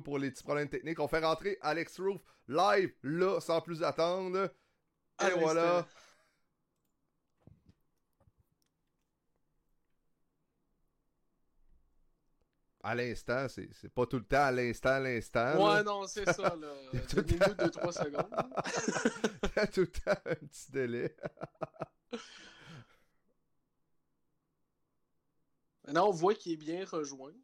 pour les petits problèmes techniques. On fait rentrer Alex Roof live, là, sans plus attendre. Et À voilà. À l'instant, c'est pas tout le temps à l'instant, à l'instant. Ouais, là. non, c'est ça, là. Il y a tout le Donnez-nous 2-3 secondes. Il y a tout le temps un petit délai. Maintenant, on voit qu'il est bien rejoint.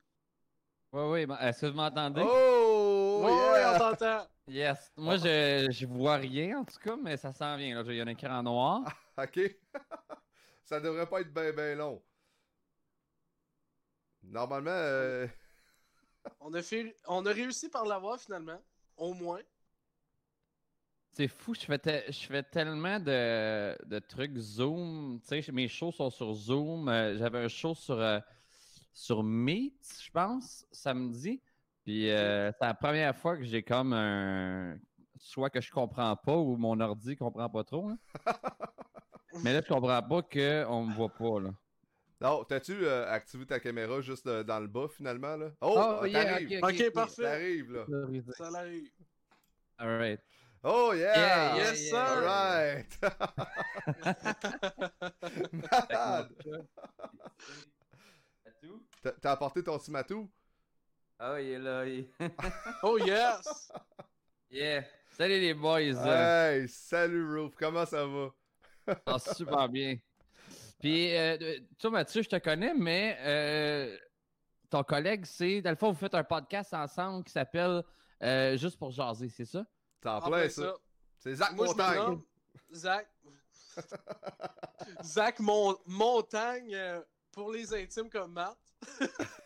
Oui, oui, bon, est-ce que vous m'entendez? Oh! yeah! on t'entend. Yes. Moi, je, je vois rien, en tout cas, mais ça s'en vient. Là. Il y a un écran noir. Ok. Ça devrait pas être bien, bien long. Normalement, euh, On a, fait... on a réussi par l'avoir, finalement. Au moins. C'est fou, je fais, te- je fais tellement de, de trucs Zoom. Tu sais, mes shows sont sur Zoom. Euh, J'avais un show sur, euh, sur Meet, je pense, samedi. Puis euh, c'est la première fois que j'ai comme un. Soit que je comprends pas ou mon ordi comprend pas trop. là. Mais là, je comprends pas qu'on me voit pas. Là. Non, t'as-tu euh, activé ta caméra juste euh, dans le bas finalement là? Oh, Oh, yeah, t'arrives! ok, parfait. T'arrives là. Ça l'arrive. Alright. Oh yeah! Yeah, Yes, sir. Alright! Malade! T'as- apporté ton petit matou? Oh, il est là. il- Oh, yes! yeah. Salut les boys. Hey, salut Roof, comment ça va? Ah, super bien. Puis, euh, toi, Mathieu, je te connais, mais euh, ton collègue, c'est. Dans le fond, vous faites un podcast ensemble qui s'appelle euh, Juste pour jaser, c'est ça? T'es en En plein ça. ça. C'est Zach Moi, Montagne. Zach. Zach Mon- Montagne euh, pour les intimes comme Matt.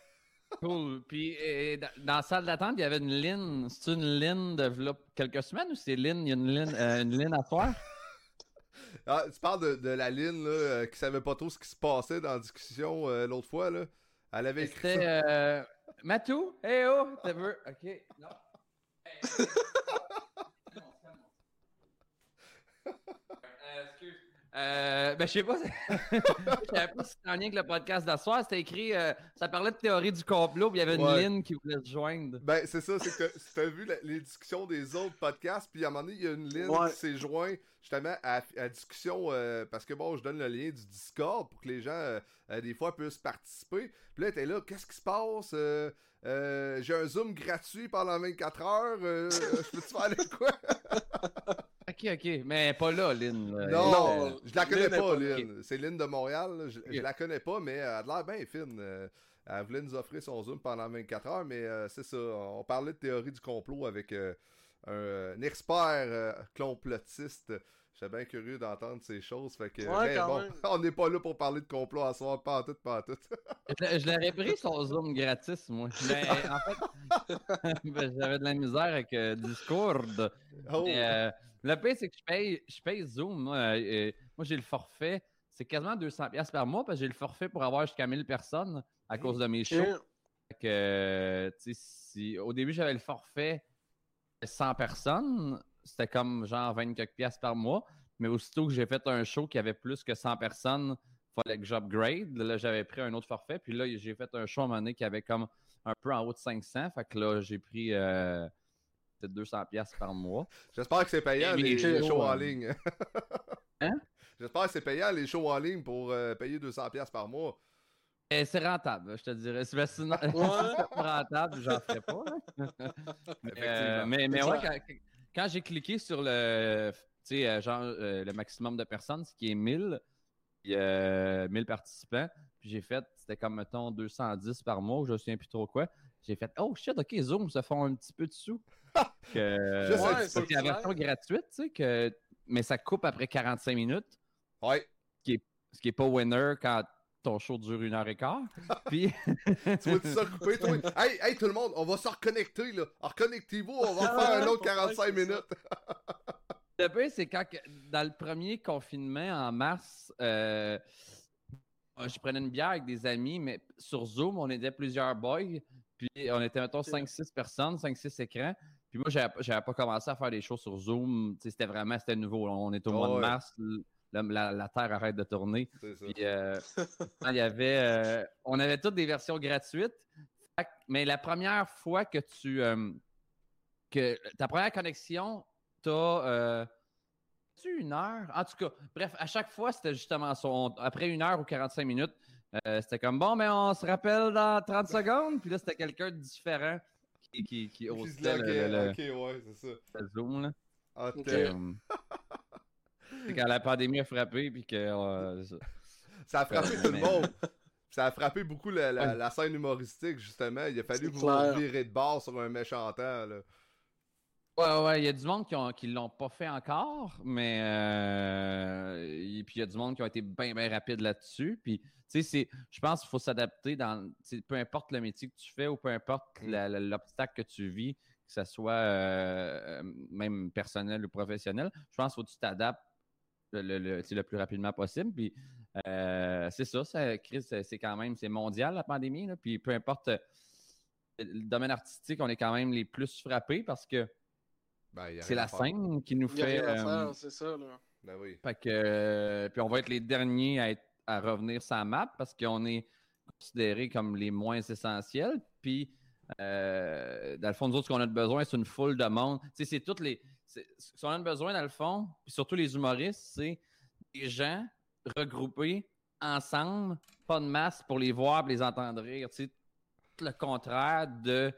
Cool. Puis, euh, dans, dans la salle d'attente, il y avait une ligne. C'est une ligne de quelques semaines ou c'est ligne? Il y a une ligne, euh, une ligne à faire? Ah, tu parles de, de la Lynn là, euh, qui savait pas trop ce qui se passait dans la discussion euh, l'autre fois. Là. Elle avait écrit. C'était. Matou? Hey oh! T'as vu? Ok. Non. Hey, hey. Non, calme. Euh, excuse. Euh, ben, je sais pas. Je savais pas si c'était en lien avec le podcast d'asseoir. C'était écrit. euh, ça parlait de théorie du complot, puis il y avait une Ouais. ligne qui voulait se joindre. Ben, c'est ça, c'est que t'as- t'as vu la- les discussions des autres podcasts, puis à un moment donné, il y a une ligne Ouais. qui s'est jointe justement à, à discussion, euh, parce que bon, je donne le lien du Discord pour que les gens, euh, euh, des fois, puissent participer. Puis là, t'es là, qu'est-ce qui se passe? Euh, euh, J'ai un Zoom gratuit pendant 24 heures, euh, je peux-tu faire de quoi? Ok, ok. Mais pas là, Lynn. là. Non, Non, je la connais Lynn pas, pas- Lynn. C'est Lynn de Montréal. là. Je, la connais pas, mais elle a l'air bien fine. Euh, Elle voulait nous offrir son Zoom pendant 24 heures, mais euh, c'est ça. On parlait de théorie du complot avec euh, un, un expert euh, complotiste. J'étais bien curieux d'entendre ces choses. Fait que, Ouais, mais quand bon, même. on n'est pas là pour parler de complot à soir, pas en tout, pas en tout. Je l'a- je l'aurais pris son Zoom gratis, moi. Mais en fait, ben, j'avais de la misère avec euh, Discord. Oh. Mais, euh, le pire, c'est que je paye, je paye Zoom. Moi, Euh, euh, moi j'ai le forfait. C'est quasiment 200$ piastres par mois parce que j'ai le forfait pour avoir jusqu'à 1000 personnes à cause de mes shows. Que, euh, si, au début, j'avais le forfait 100 personnes. C'était comme genre 20 quelques piastres par mois. Mais aussitôt que j'ai fait un show qui avait plus que 100 personnes, fallait que j'upgrade. Là, j'avais pris un autre forfait. Puis là, j'ai fait un show à un moment donné qui avait comme un peu en haut de 500. Fait que là, j'ai pris euh, peut-être 200 piastres par mois. J'espère que c'est payant les, shows, shows en euh, ligne. Hein? J'espère que c'est payant les shows en ligne pour euh, payer 200$ par mois. Et c'est rentable, je te dirais. C'est- Sinon, Ouais. c'est pas rentable, j'en ferais pas. Effectivement. euh, mais, mais C'est ouais, quand, quand j'ai cliqué sur le, genre, euh, le maximum de personnes, ce qui est 1000, puis, euh, 1000 participants, puis j'ai fait, c'était comme, mettons, 210 par mois, ou je ne sais plus trop quoi. J'ai fait, oh shit, ok, Zoom, ça font un petit peu de sous. que, Ouais, c'est la version gratuite, tu sais, que, mais ça coupe après 45 minutes, Ouais. ce qui est pas winner quand ton show dure une heure et quart. Puis, Tu vois tout ça couper, toi? Hey, hey, tout le monde, on va se reconnecter, là. Reconnectez-vous, on va faire un autre 45 Ouais, c'est ça. minutes. Le pire, c'est quand, dans le premier confinement en mars, euh, je prenais une bière avec des amis, mais sur Zoom, on était plusieurs boys. Puis on était, mettons, 5-6 personnes, 5-6 écrans. Puis moi, j'avais pas commencé à faire des choses sur Zoom. C'était vraiment c'était nouveau. On est au mois Ouais. de mars. la, la- la Terre arrête de tourner. Puis, euh, il y avait, euh, on avait toutes des versions gratuites. Mais la première fois que tu. euh, que ta première connexion, t'as. Tu une heure? En tout cas, bref, à chaque fois, c'était justement après une heure ou 45 minutes, euh, c'était comme bon, mais on se rappelle dans 30 secondes. Puis là, c'était quelqu'un de différent qui, qui, qui hostait le, ouais, c'est ça. le Zoom. Là. Ah, c'est quand la pandémie a frappé, puis que. euh, ça- Ça a frappé Euh, tout le monde. Ça a frappé beaucoup la, la- Ouais. la scène humoristique, justement. Il a fallu vous virer de bord sur un méchant temps, là. Ouais, ouais, il y a du monde qui ont, qui l'ont pas fait encore, mais euh, et puis il y a du monde qui ont été bien, bien rapides là-dessus. Puis, tu sais, c'est, je pense qu'il faut s'adapter dans, peu importe le métier que tu fais ou peu importe Mm. l'obstacle que tu vis, que ce soit euh, même personnel ou professionnel, je pense qu'il faut que tu t'adaptes le, le, le- le plus rapidement possible. Puis, euh, c'est ça, ça, Chris, c'est quand même, c'est mondial la pandémie. Là, puis, peu importe le domaine artistique, on est quand même les plus frappés parce que Ben, c'est la scène qui nous fait. euh, c'est ça, là. Ben oui. fait que, euh, puis on va être les derniers à, être- à revenir sur la map parce qu'on est considérés comme les moins essentiels. Puis, euh, dans le fond, nous autres, ce qu'on a de besoin, c'est une foule de monde. Tu sais, c'est toutes les. Ce qu'on a de besoin, dans le fond, puis surtout les humoristes, c'est des gens regroupés ensemble, pas de masse pour les voir et les entendre rire. Tu sais, tout le contraire de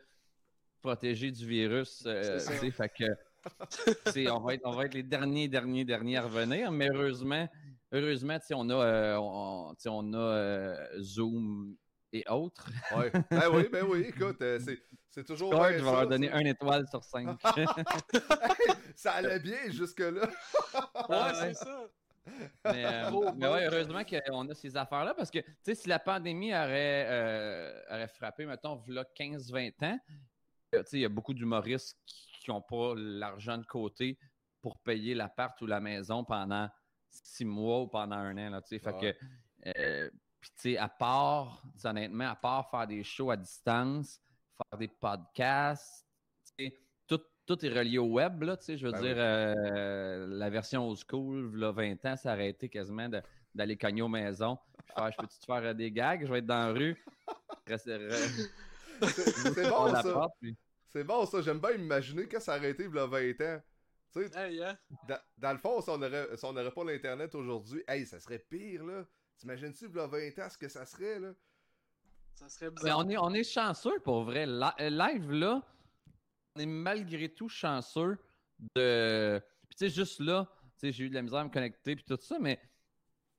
protéger du virus. euh, C'est ça. tu sais, fait que. c'est- on, va être, on va être les derniers, derniers, derniers à revenir, mais heureusement, heureusement, on a, euh, on, a euh, Zoom et autres. Ouais. Ben oui, ben oui, écoute, euh, c'est, c'est toujours. Discord, bien je vais ça, leur donner ça. un étoile sur cinq. Hey, ça allait bien jusque-là. Ouais, ouais. c'est ça. mais, euh, bon. ouais, heureusement qu'on a ces affaires-là parce que, tu sais, si la pandémie aurait, euh, aurait frappé, mettons, v'là 15-20 ans, tu sais, il y a beaucoup d'humoristes qui n'ont pas l'argent de côté pour payer l'appart ou la maison pendant six mois ou pendant un an, là. Fait Ouais. que, euh, puis, tu sais, à part, honnêtement, à part faire des shows à distance, faire des podcasts, tout, tout est relié au web, là, tu sais, je veux Ben dire, oui. euh, la version old school, là, 20 ans, ça quasiment de- d'aller cogner aux maisons, puis faire, je peux-tu te faire euh, des gags, je vais être dans la rue, C'est, bon ça. porte, puis- C'est bon ça. J'aime bien imaginer que ça aurait été il y a 20 ans. Tu sais, Hey, hein? dans, dans le fond, si on aurait, si on n'aurait pas l'Internet aujourd'hui, hey, ça serait pire, là. T'imagines-tu, il y a 20 ans, ce que ça serait, là? Ça serait Mais bizarre. on est, on est chanceux pour vrai. La- euh, live, là, on est malgré tout chanceux de. Puis, tu sais, juste là, tu sais, j'ai eu de la misère à me connecter, puis tout ça, mais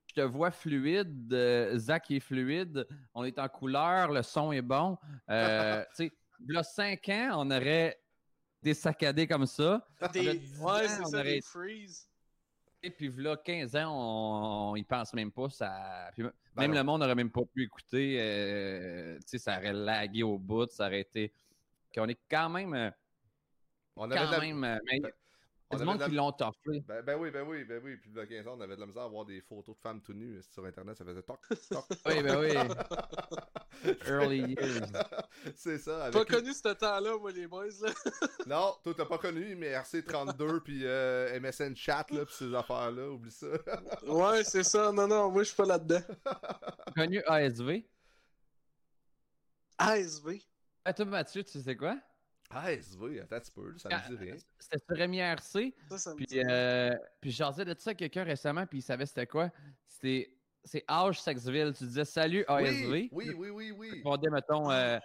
je te vois fluide. euh, Zach est fluide. On est en couleur, le son est bon. Euh, tu sais, il y a 5 ans, on aurait des saccadés comme ça. Des... le dix Ouais, ans, c'est on ça, aurait- des freeze. Et puis, là, 15 ans, on, on y pense même pas. Ça... puis Ben même non. le monde n'aurait même pas pu écouter. euh, tu sais, ça aurait lagué au bout. Ça aurait été. qu'on est quand même. On quand même. euh, mais Ben, avait monde de la- qui l'ont toffé. Ben, ben oui, ben oui, ben oui. Puis il y a 15 ans, on avait de la misère à voir des photos de femmes tout nues euh, sur Internet. Ça faisait toc, toc. Oui, ben oui. Early years. C'est ça. Avec Pas connu ce temps-là, moi, les boys, là? Non, toi t'as pas connu, mais RC32 puis euh, MSN Chat là, puis ces affaires-là, oublie ça. Ouais, c'est ça. Non, non, moi, je suis pas là-dedans. Connu ASV. ASV. Ah, toi, Mathieu, tu sais quoi? Ah, SV, attends un petit peu, ça me dit rien. C'était sur MIRC. Ça, ça me Puis, dit. euh, puis j'en disais de ça à quelqu'un récemment, puis il savait c'était quoi. C'était. C'est H Sexville. Tu disais salut ASV. Oui, oui, oui, oui, oui. répondait, mettons, euh,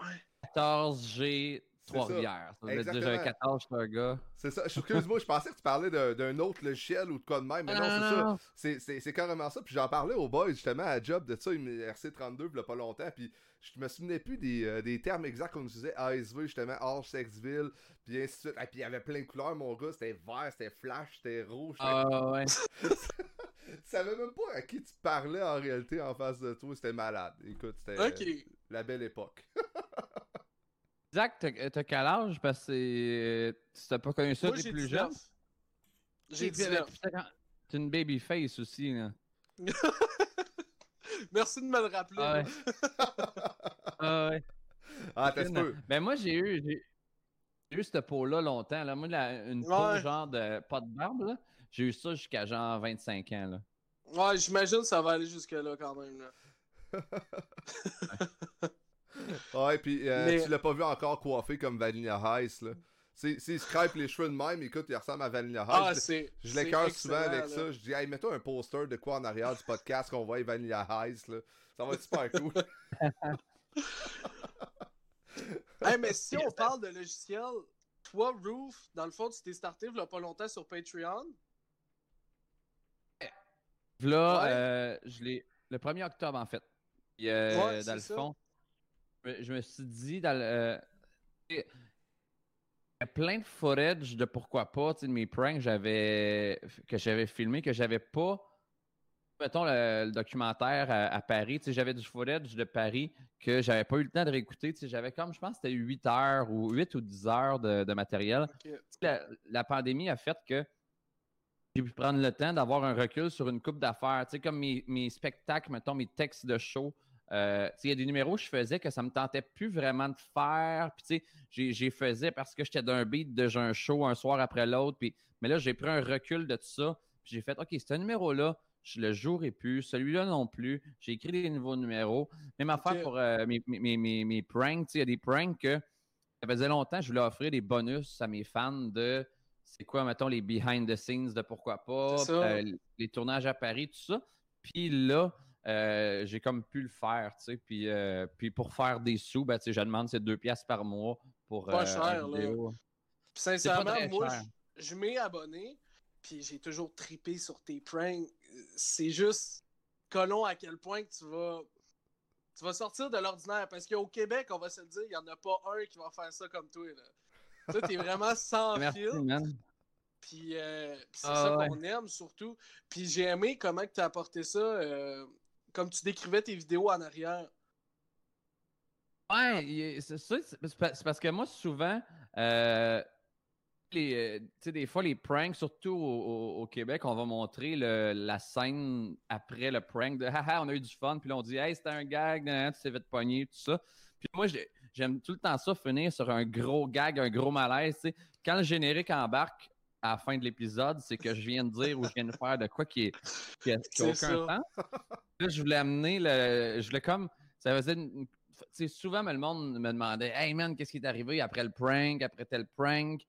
Ouais. 14G C'est Trois-Rivières. Ça veut dire Exactement. j'avais 14, je suis un gars. C'est ça. Excuse-moi, je pensais que tu parlais d'un autre logiciel ou de quoi de même, mais non, c'est ça. C'est- carrément ça. Puis j'en parlais aux boys justement à job de ça, il me- RC32 il y a pas longtemps. Puis je me souvenais plus des, euh, des termes exacts qu'on utilisait. ASV justement, Hors Sexville, puis ainsi de suite. Et puis il y avait plein de couleurs, mon gars. C'était vert, c'était flash, c'était rouge. c'était- Ah ouais. Tu savais même pas à qui tu parlais en réalité en face de toi. C'était malade. Écoute, c'était euh, la belle époque. Zach, t'as t'as quel âge? Parce que tu t'as pas connu ça, Moi, j'ai plus 19. jeune. J'ai Et puis, avec- 19. t'as quand- T'es une baby face aussi, là. Merci de me le rappeler. Ah ouais. Ah ouais. Ah, t'as peu. Ben moi, j'ai eu. j'ai- eu cette peau-là longtemps. Là. Moi, une peau genre de pas de barbe, là, j'ai eu ça jusqu'à genre 25 ans. Là. Ouais, j'imagine que ça va aller jusque-là quand même. Là. Ouais, puis euh, Mais- tu l'as pas vu encore coiffé comme Vanilla Ice, là. C'est il se crêpe les cheveux de même, écoute, il ressemble à Vanilla Ice. Ah, Je- c'est. je l'écœure souvent avec là. ça. Je dis, hey, mets-toi un poster de quoi en arrière du podcast qu'on voit Vanilla Ice, là. Ça va être super cool. Hey, mais si on parle de logiciel, toi, Roof, dans le fond, tu t'es starté il y a pas longtemps sur Patreon? Là, Ouais. euh, je l'ai. Le 1er octobre, en fait. Puis, euh, Ouais, dans le c'est ça. fond, je me- suis dit, dans le. euh, a plein de footage de pourquoi pas, tu sais, de mes pranks j'avais, que j'avais filmé, que j'avais pas. Mettons le, le documentaire à, à Paris, tu sais, j'avais du footage de Paris que j'avais pas eu le temps de réécouter. tu sais, J'avais comme, je pense, que c'était 8 heures ou 8 ou 10 heures de, de matériel la pandémie a fait que j'ai pu prendre le temps d'avoir un recul sur une coupe d'affaires. Tu sais, comme mes, mes spectacles, mettons, mes textes de show. Euh, il y a des numéros que je faisais que ça me tentait plus vraiment de faire. Puis, tu sais, j'ai- faisais parce que j'étais d'un beat de j'ai un show un soir après l'autre. Puis, mais là, j'ai pris un recul de tout ça. Puis, j'ai fait, OK, ce numéro-là, je le jouerai plus. Celui-là non plus. J'ai écrit des nouveaux numéros. Même affaire pour euh, mes, mes, mes, mes- pranks. Il y a des pranks que ça faisait longtemps, je voulais offrir des bonus à mes fans de c'est quoi, mettons, les behind the scenes de pourquoi pas, euh, les tournages à Paris, tout ça. Puis là, euh, j'ai comme pu le faire, tu sais. Puis, euh, puis pour faire des sous, ben, tu sais, je demande c'est deux piastres par mois pour Pas euh, cher, là. Puis sincèrement, moi, je, je m'ai abonné, puis j'ai toujours tripé sur tes pranks. C'est juste colon à quel point que tu vas. Tu vas sortir de l'ordinaire parce qu'au Québec, on va se le dire, il n'y en a pas un qui va faire ça comme toi. Là. Toi, t'es vraiment sans fil. Puis euh, c'est Ah, ça ouais. qu'on aime surtout. Puis j'ai aimé comment tu as apporté ça, euh, comme tu décrivais tes vidéos en arrière. Ouais, c'est. C'est c'est pa- c'est parce que moi, souvent, euh, euh, des fois, les pranks, surtout au, Québec, on va montrer la scène après le prank de haha, on a eu du fun, puis là, on dit hey, c'était un gag, nan, tu t'es fait pogner, tout ça. Puis moi, j'ai- j'aime tout le temps ça, finir sur un gros gag, un gros malaise. Quand le générique embarque à la fin de l'épisode, c'est que je viens de dire ou je viens de faire de quoi qui, est, qui a, qui a C'est aucun ça. sens. Là, je voulais amener le. Je voulais comme. Ça faisait une- une- tu sais, souvent, mais le monde me demandait Hey man, qu'est-ce qui est arrivé après le prank, après tel prank?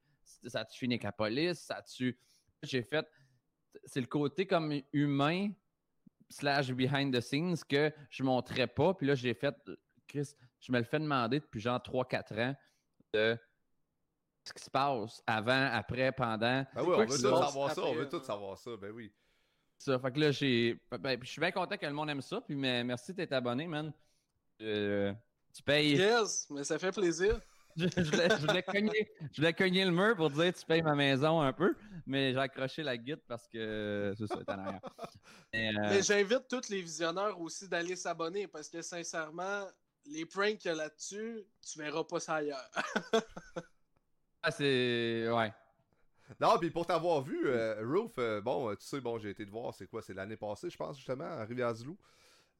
Ça a-tu fini avec la police? Ça a-tu. J'ai fait. C'est le côté comme humain, slash behind the scenes, que je montrais pas. Puis là, j'ai fait. Chris, je me le fais demander depuis genre 3-4 ans de ce qui se passe avant, après, pendant. Ben oui, on veut tout savoir ça, on veut tout savoir ça, ben oui. Ça, fait que là, j'ai. ben, je suis bien content que le monde aime ça. Puis mais, merci d'être abonné, man. Euh, tu payes. Yes, mais ça fait plaisir. Je, je voulais, je voulais cogner, je voulais cogner le mur pour dire tu payes ma maison un peu, mais j'ai accroché la guide parce que c'est ça, est en arrière. Mais, euh, Mais j'invite tous les visionneurs aussi d'aller s'abonner parce que sincèrement, les pranks qu'il y a là-dessus, tu verras pas ça ailleurs. ah, c'est. Ouais. Non, puis pour t'avoir vu, euh, Roof, euh, bon, euh, tu sais, bon, j'ai été te voir, c'est quoi, c'est l'année passée, je pense, justement, à Rivière-du-Loup.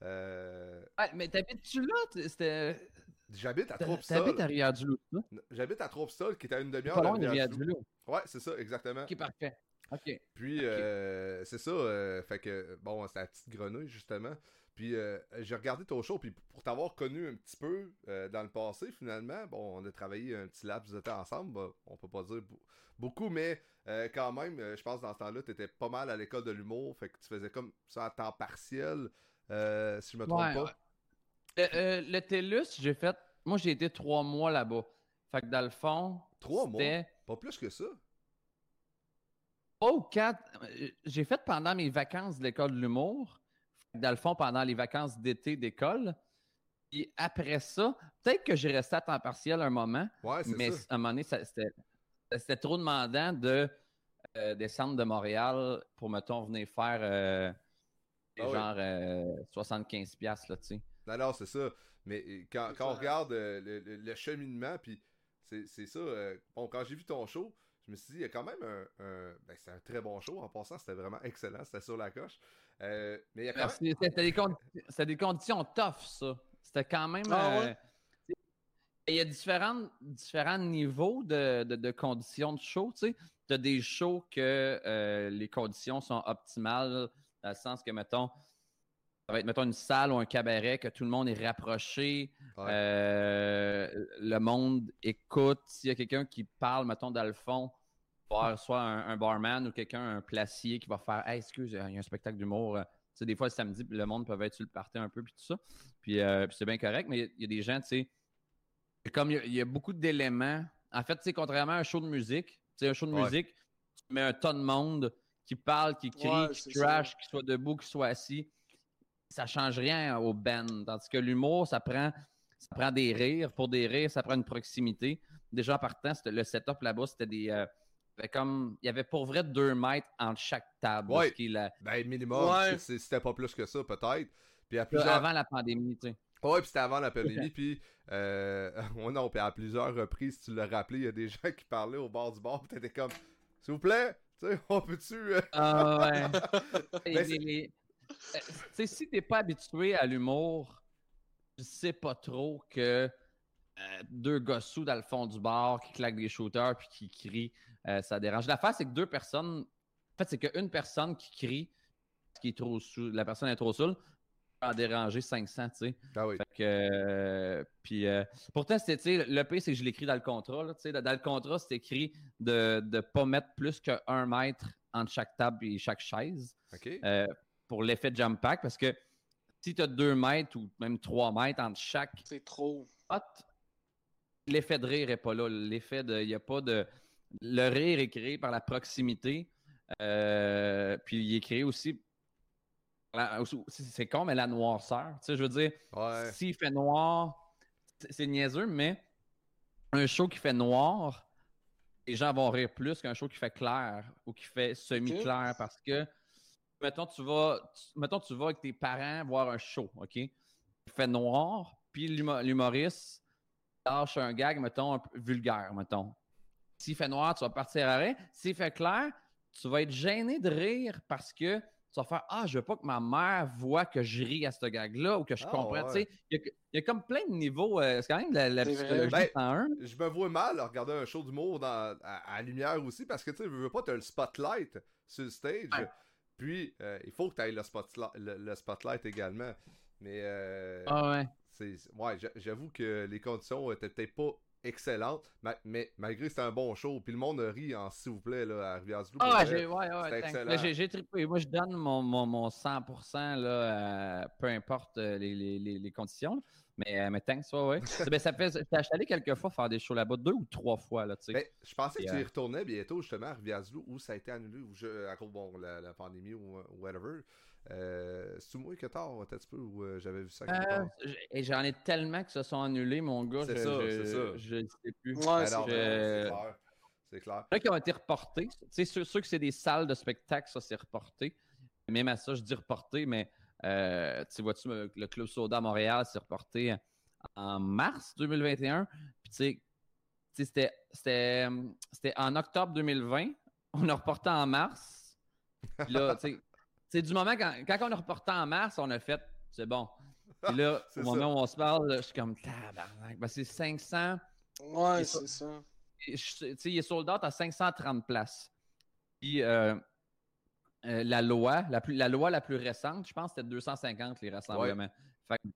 Euh, Ouais, mais t'habites-tu là? C'était. J'habite à T'habites Troupstol. à Rivière-du-Loup? J'habite à Troupstol, qui est à une demi-heure de Rivière-du-Loup. Ouais, c'est ça, exactement. Ok, parfait. Ok. Puis, euh, c'est ça, fait que, bon, c'est la petite grenouille, justement. Puis, euh, j'ai regardé ton show, puis pour t'avoir connu un petit peu euh, dans le passé, finalement, bon, on a travaillé un petit laps de temps ensemble, bah, on peut pas dire be- beaucoup, mais euh, quand même, je pense dans ce temps-là, t'étais pas mal à l'école de l'humour, fait que tu faisais comme ça à temps partiel, si je me trompe Ouais, pas. ouais. Le, euh, le TELUS, j'ai fait. Moi, j'ai été trois mois là-bas. Fait que dans le fond. Trois mois? Pas plus que ça? ou quatre. J'ai fait pendant mes vacances de l'école de l'humour. Dans le fond, pendant les vacances d'été d'école. Puis après ça, peut-être que j'ai resté à temps partiel un moment, Ouais, c'est mais ça. à un moment donné, c'était c'était trop demandant de euh, descendre de Montréal pour, mettons, venir faire euh, Ah oui. genre euh, 75$, piastres, là, tu sais. Non, non, c'est ça. Mais euh, quand, on regarde euh, le, le- le cheminement, puis c'est c'est ça. euh, bon, quand j'ai vu ton show, je me suis dit, il y a quand même un. un- ben, c'est un très bon show. En passant, c'était vraiment excellent. C'était sur la coche. Euh, mais il y a quand même. C'était des, des conditions tough, ça. C'était quand même. Ah euh? Il y a différents, différents niveaux de, de, de conditions de show. Tu as des shows que euh, les conditions sont optimales, dans le sens que, mettons, ça va être, mettons, une salle ou un cabaret, que tout le monde est rapproché, Ouais. euh, le monde écoute. S'il y a quelqu'un qui parle, mettons, dans le fond, voir soit un, un barman ou quelqu'un, un placier qui va faire Hey, excuse, il y a un spectacle d'humour. euh, Tu sais, des fois, le samedi, le monde peut être sur le party un peu, puis tout ça. Puis, euh, puis c'est bien correct, mais il y a des gens, tu sais, comme il y a- il y, a beaucoup d'éléments. En fait, tu sais, contrairement à un show de musique, tu sais, un show de Ouais. musique, tu mets un ton de monde qui parle, qui crie, Ouais, qui c'est trash, qui soit debout, qui soit assis. Ça change rien au band. Tandis que l'humour, ça prend, ça prend des rires. Pour des rires, ça prend une proximité. Déjà, en partant, le setup là-bas, c'était des. euh, avait comme, il y avait pour vrai deux mètres entre chaque table. Ouais. Ben, minimum, Ouais. c'était pas plus que ça, peut-être. Puis à plusieurs... avant la pandémie, tu sais. Ouais, puis c'était avant la pandémie, puis euh, non, puis à plusieurs reprises, tu l'as rappelé, il y a des gens qui parlaient au bord du bar, puis t'étais comme, s'il vous plaît, tu sais, on peut-tu... euh, Ah ouais. Ben, euh, Tu sais, si t'es pas habitué à l'humour, tu sais pas trop que euh, deux gars sous dans le fond du bar qui claquent des shooters puis qui crient, euh, ça dérange. L'affaire, c'est que deux personnes. En fait, c'est qu'une personne qui crie, qui est trop sous, la personne est trop saoule, peut en déranger 500, tu sais. Ah oui. Fait que, euh, puis, euh, pourtant, c'était, tu sais, le pire, c'est que je l'écris dans le contrat. Là, tu sais, dans le contrat, c'est écrit de ne pas mettre plus qu'un mètre entre chaque table et chaque chaise OK. euh, pour l'effet jump pack parce que si tu as deux mètres ou même trois mètres entre chaque C'est trop. hot, l'effet de rire n'est pas là. L'effet de. Il a pas de. Le rire est créé par la proximité. euh, puis il est créé aussi. C'est con, mais la noirceur. Tu sais, je veux dire, Ouais. s'il fait noir, c'est- niaiseux, mais un show qui fait noir, les gens vont rire plus qu'un show qui fait clair ou qui fait semi-clair parce que, mettons, tu vas, tu- mettons, tu vas avec tes parents voir un show, OK? Il fait noir, puis l'humo- l'humoriste lâche un gag, mettons, un peu vulgaire, mettons. S'il fait noir, tu vas partir à rire. S'il fait clair, tu vas être gêné de rire parce que tu vas faire Ah, je veux pas que ma mère voit que je ris à ce gag-là ou que je Ah, comprends. ouais. Tu Il, y a, il y a comme plein de niveaux. euh, c'est quand même de la, la psychologie Ben, un. Je me vois mal à regarder un show d'humour dans- à, à lumière aussi, parce que tu sais, veux, pas, t'as le spotlight sur le stage. Ouais. Puis, euh, il faut que le, spotlight- le, le spotlight également. Mais, euh, Ah ouais. C'est ouais, j'a- j'avoue que les conditions étaient peut-être pas excellentes, ma- mais malgré que c'était un bon show, puis le monde rit en s'il vous plaît là, à Rivière-du-Loup. Ah, j'ai, ouais, ouais, j'ai, trippé. Moi, je donne mon, mon, mon 100% là, à- peu importe euh, les, les, les, les conditions. là. Mais, euh, mais thanks, ouais, ouais. ben, ça fait, j'étais allé quelques fois faire des shows là-bas, deux ou trois fois, là, tu sais. Ben, je pensais que tu y euh, retournais bientôt justement à Rivière-du-Loup où ça a été annulé ou je, à cause bon la, la pandémie ou ou whatever. Euh, c'est moi que tard un petit peu où euh, j'avais vu ça Euh, et j'en ai tellement qui se sont annulés, mon gars. C'est je, ça, je, c'est ça. Je ne sais plus. Ouais, Ben c'est ben c'est clair. C'est clair. Qui ont été reportés. Tu sais, ceux, ceux que c'est des salles de spectacle, ça, c'est reporté. Même à ça, je dis reporté, mais euh, tu vois-tu, le le Club Soda à Montréal, c'est reporté en mars 2021. Puis tu sais, tu sais, c'était, c'était, c'était en octobre 2020. On a reporté en mars. Puis là, tu sais, c'est du moment quand, quand on a reporté en mars, on a fait, c'est bon. Puis là, au ça. moment où on se parle, là, je suis comme tabarnak. Ben, c'est 500. Ouais, c'est ça. tu sais, il est sold out à 530 places. Puis euh, euh, la loi, la, plus, la loi la plus récente, je pense que c'était 250 les rassemblements. Fait que, tu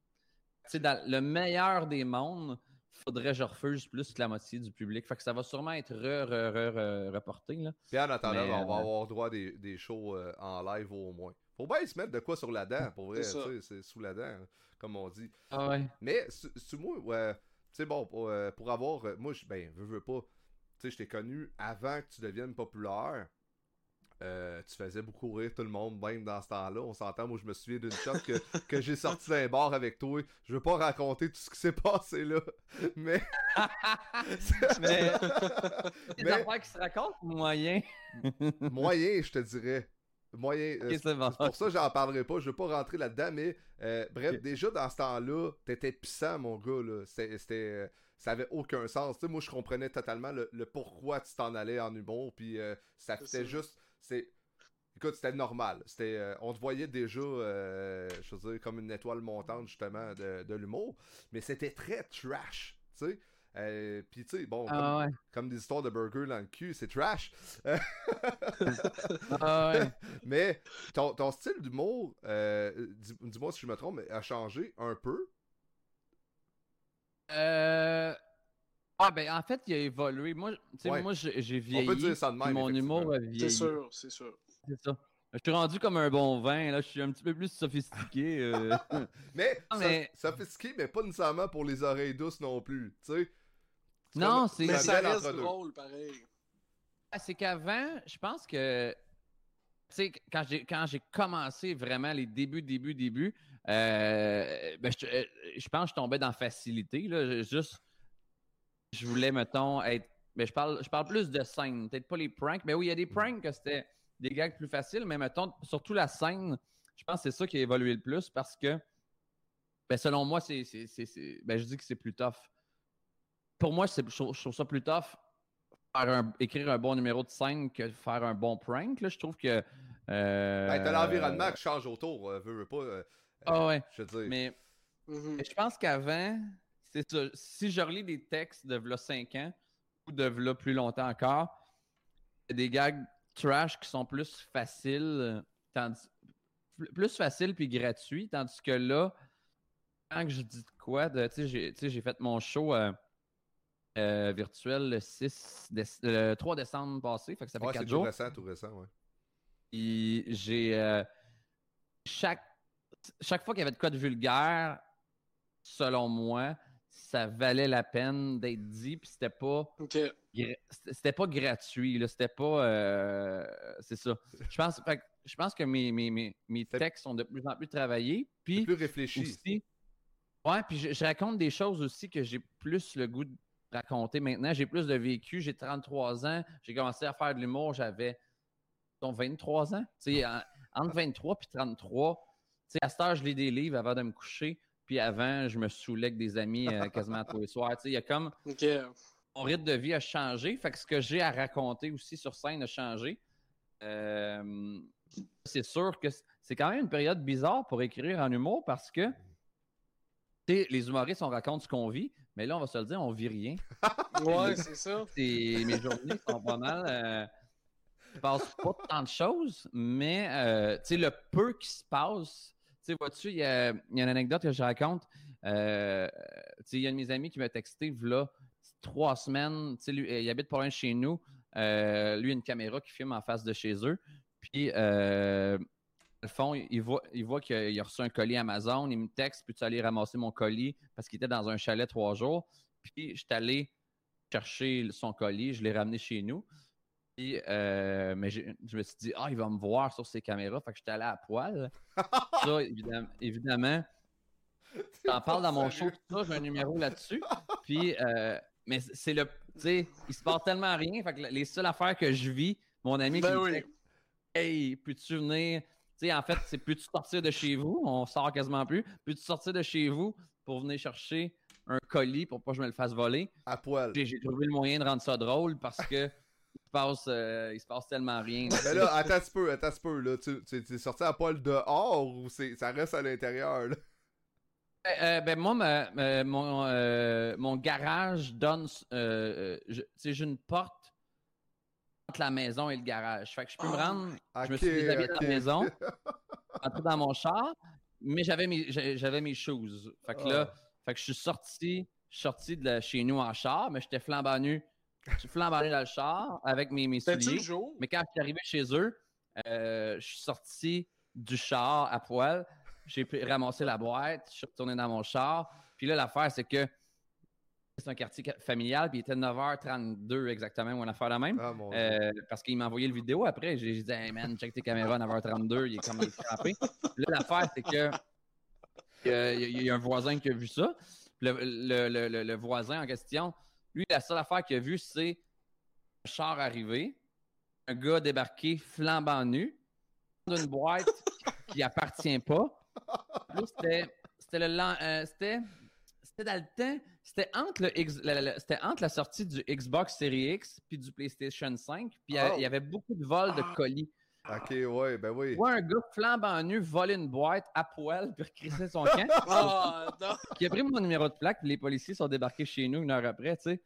sais, dans le meilleur des mondes, faudrait que je refuse plus que la moitié du public. Fait que ça va sûrement être re, re, re, re- reporté. Là. Puis en attendant, Mais, on va euh, avoir droit à des, des shows euh, en live au moins. Faut bien se mettre de quoi sur la dent, pour vrai. C'est tu sous la dent, hein, comme on dit. Ah ouais. Mais, su- moi, ouais, tu sais, bon, pour, euh, pour avoir. moi, je, ben, veux, veux pas. Tu sais, je t'ai connu avant que tu deviennes populaire. Euh, tu faisais beaucoup rire tout le monde, même dans ce temps-là. On s'entend, moi, je me souviens d'une shot que, que j'ai sorti d'un bar avec toi. Je veux pas raconter tout ce qui s'est passé là. Mais. Mais- Mais- affaires qui se racontent, moyen. moyen, je te dirais. Moyen. euh, c'est bon. Pour ça que j'en parlerai pas. Je veux pas rentrer là-dedans, mais euh, bref, déjà dans ce temps-là, t'étais puissant, mon gars. Là. C'était, c'était, euh, ça avait aucun sens. Tu sais, moi, je comprenais totalement le, le pourquoi tu t'en allais en humour. Puis euh, ça ça. juste. C'est... Écoute, c'était normal. C'était, euh, on te voyait déjà, euh, je veux dire, comme une étoile montante, justement, de, de l'humour. Mais c'était très trash. Tu sais. euh, Puis tu sais, bon, Ah comme, ouais. comme des histoires de burgers dans le cul, c'est trash. Ah ouais. mais ton, ton style d'humour, dis- dis-moi si je me trompe, a changé un peu? Euh... Ah ben en fait, il a évolué. Moi, tu sais, Ouais. moi j'ai j'ai On vieilli. peut dire ça de même. mon humour a C'est vieilli. sûr, c'est sûr. C'est ça. Je suis rendu comme un bon vin, là. Je suis un petit peu plus sophistiqué. euh. Mais, so- mais- sophistiqué, mais pas nécessairement pour les oreilles douces non plus. Tu sais. C'est Non, c'est- Mais ça reste drôle, pareil. Ah, c'est qu'avant, je pense que. Tu sais, quand j'ai, quand j'ai commencé vraiment les débuts, débuts, débuts, euh, ben, je, euh, je pense que je tombais dans facilité. Là, juste, je voulais, mettons, être. Mais je parle, je parle plus de scène, peut-être pas les pranks. Mais oui, il y a des pranks que c'était des gags plus faciles, mais mettons, surtout la scène, je pense que c'est ça qui a évolué le plus parce que, ben, selon moi, c'est, c'est, c'est- c'est- ben, je dis que c'est plus tough. Pour moi, c'est, je, trouve, je trouve ça plus tough faire un- écrire un bon numéro de scène que faire un bon prank. Là. Je trouve que. euh, Ben, t'as l'environnement qui change autour, euh, veux, veux pas. euh, Ah ouais. Je veux dire. Mais Mhm. mais je pense qu'avant, c'est ça. Si je relis des textes de v'là 5 ans ou de v'là plus longtemps encore, des gags trash qui sont plus faciles, euh, tandis- plus faciles puis gratuits, tandis que là, quand je dis de quoi, de, tu sais, j'ai- fait mon show euh, euh, virtuel le 6 déce- le 3 décembre passé, fait que ça fait ouais, 4 c'est tout récent, tout récent, ouais. Puis j'ai. euh, chaque, chaque fois qu'il y avait de quoi de vulgaire, selon moi, ça valait la peine d'être dit. Puis c'était pas. C'était pas gratuit, là. C'était pas. euh, c'est ça. Je pense, fait je pense que mes, mes, mes, mes textes sont de plus en plus travaillés. Puis plus réfléchi. aussi. Ouais, puis je, je raconte des choses aussi que j'ai plus le goût de raconter maintenant. J'ai plus de vécu. J'ai 33 ans. J'ai commencé à faire de l'humour. J'avais donc 23 ans. Tu sais, en- entre 23 puis 33. Tu sais, à cette heure, je lis des livres avant de me coucher. Puis avant, je me saoulais avec des amis euh, quasiment tous les soirs. Tu sais, il y a comme mon rythme de vie a changé. Fait que ce que j'ai à raconter aussi sur scène a changé. Euh, c'est sûr que c'est quand même une période bizarre pour écrire en humour parce que les humoristes, on raconte ce qu'on vit, mais là, on va se le dire, on vit rien. Ouais, c'est ça. Mes journées sont pas mal. Euh, passe pas tant de choses, mais euh, le peu qui se passe. Tu vois-tu, il y y a une anecdote que je raconte. Euh, tu sais, il y a un de mes amis qui m'a texté, là, trois semaines. Tu sais, lui, il habite pas loin de chez nous. Euh, lui, une caméra qui filme en face de chez eux. Puis, euh, le fond, il voit, il voit qu'il a, il a reçu un colis Amazon. Il me texte, puis tu aller ramasser mon colis? Parce qu'il était dans un chalet trois jours. Puis, je suis allé chercher son colis, je l'ai ramené chez nous. Puis, euh, mais je me suis dit, ah, il va me voir sur ses caméras. Fait que j'étais allé à poil. ça, évidemment, évidemment T'en parles dans mon show, tout ça, j'ai un numéro là-dessus. Puis, euh, mais c'est le. Tu sais, il se passe tellement rien. Fait que les seules affaires que je vis, mon ami Ben qui me texte, Hey, peux-tu venir? Tu sais, en fait, c'est peux-tu sortir de chez vous? On sort quasiment plus. Peux-tu sortir de chez vous pour venir chercher un colis pour pas que je me le fasse voler? À poil. J'ai trouvé le moyen de rendre ça drôle parce que passe, euh, il se passe tellement rien. Mais là, attends un petit peu, attends un peu, là. Tu, tu, tu es sorti à poil dehors ou c'est, ça reste à l'intérieur, là? Euh, euh, ben moi, ma- ma- mon, euh, mon garage donne. euh, j'ai une porte entre la maison et le garage. Fait que je peux me Ah, rendre. je me suis déshabillé dans ok. la maison, entrer dans mon char, mais j'avais mes, j'avais mes shoes. Fait que là, Ah. fait que je suis sorti, sorti de chez nous en char, mais j'étais flambant nu. Je suis flambant nu dans le char avec mes, mes souliers. le jour? Mais quand je suis arrivé chez eux, euh, je suis sorti du char à poil. J'ai ramassé la boîte, je suis retourné dans mon char. Puis là, l'affaire, c'est que c'est un quartier familial, puis il était 9h32 exactement, ou une affaire la même. Ah, mon. Euh, parce qu'il m'a envoyé le vidéo après. J'ai dit, hey man, check tes caméras à 9h32, il est comme frappé. Là, l'affaire, c'est que euh, il y, a- il y a un voisin qui a vu ça. Le, le- le- le- le voisin en question, lui, la seule affaire qu'il a vue, c'est un char arrivé, un gars débarqué flambant nu, d'une boîte qui appartient pas. C'était c'était le euh, c'était c'était dans le temps, c'était entre le X- c'était entre la sortie du Xbox Series X puis du PlayStation 5, puis il y a- Oh. il y avait beaucoup de vols de Ah. colis. Ok, ouais, ben oui. Je vois un gars flambant nu voler une boîte à poil puis recrisser son camp. Ah, non. qui a pris mon numéro de plaque, puis les policiers sont débarqués chez nous une heure après, tu sais.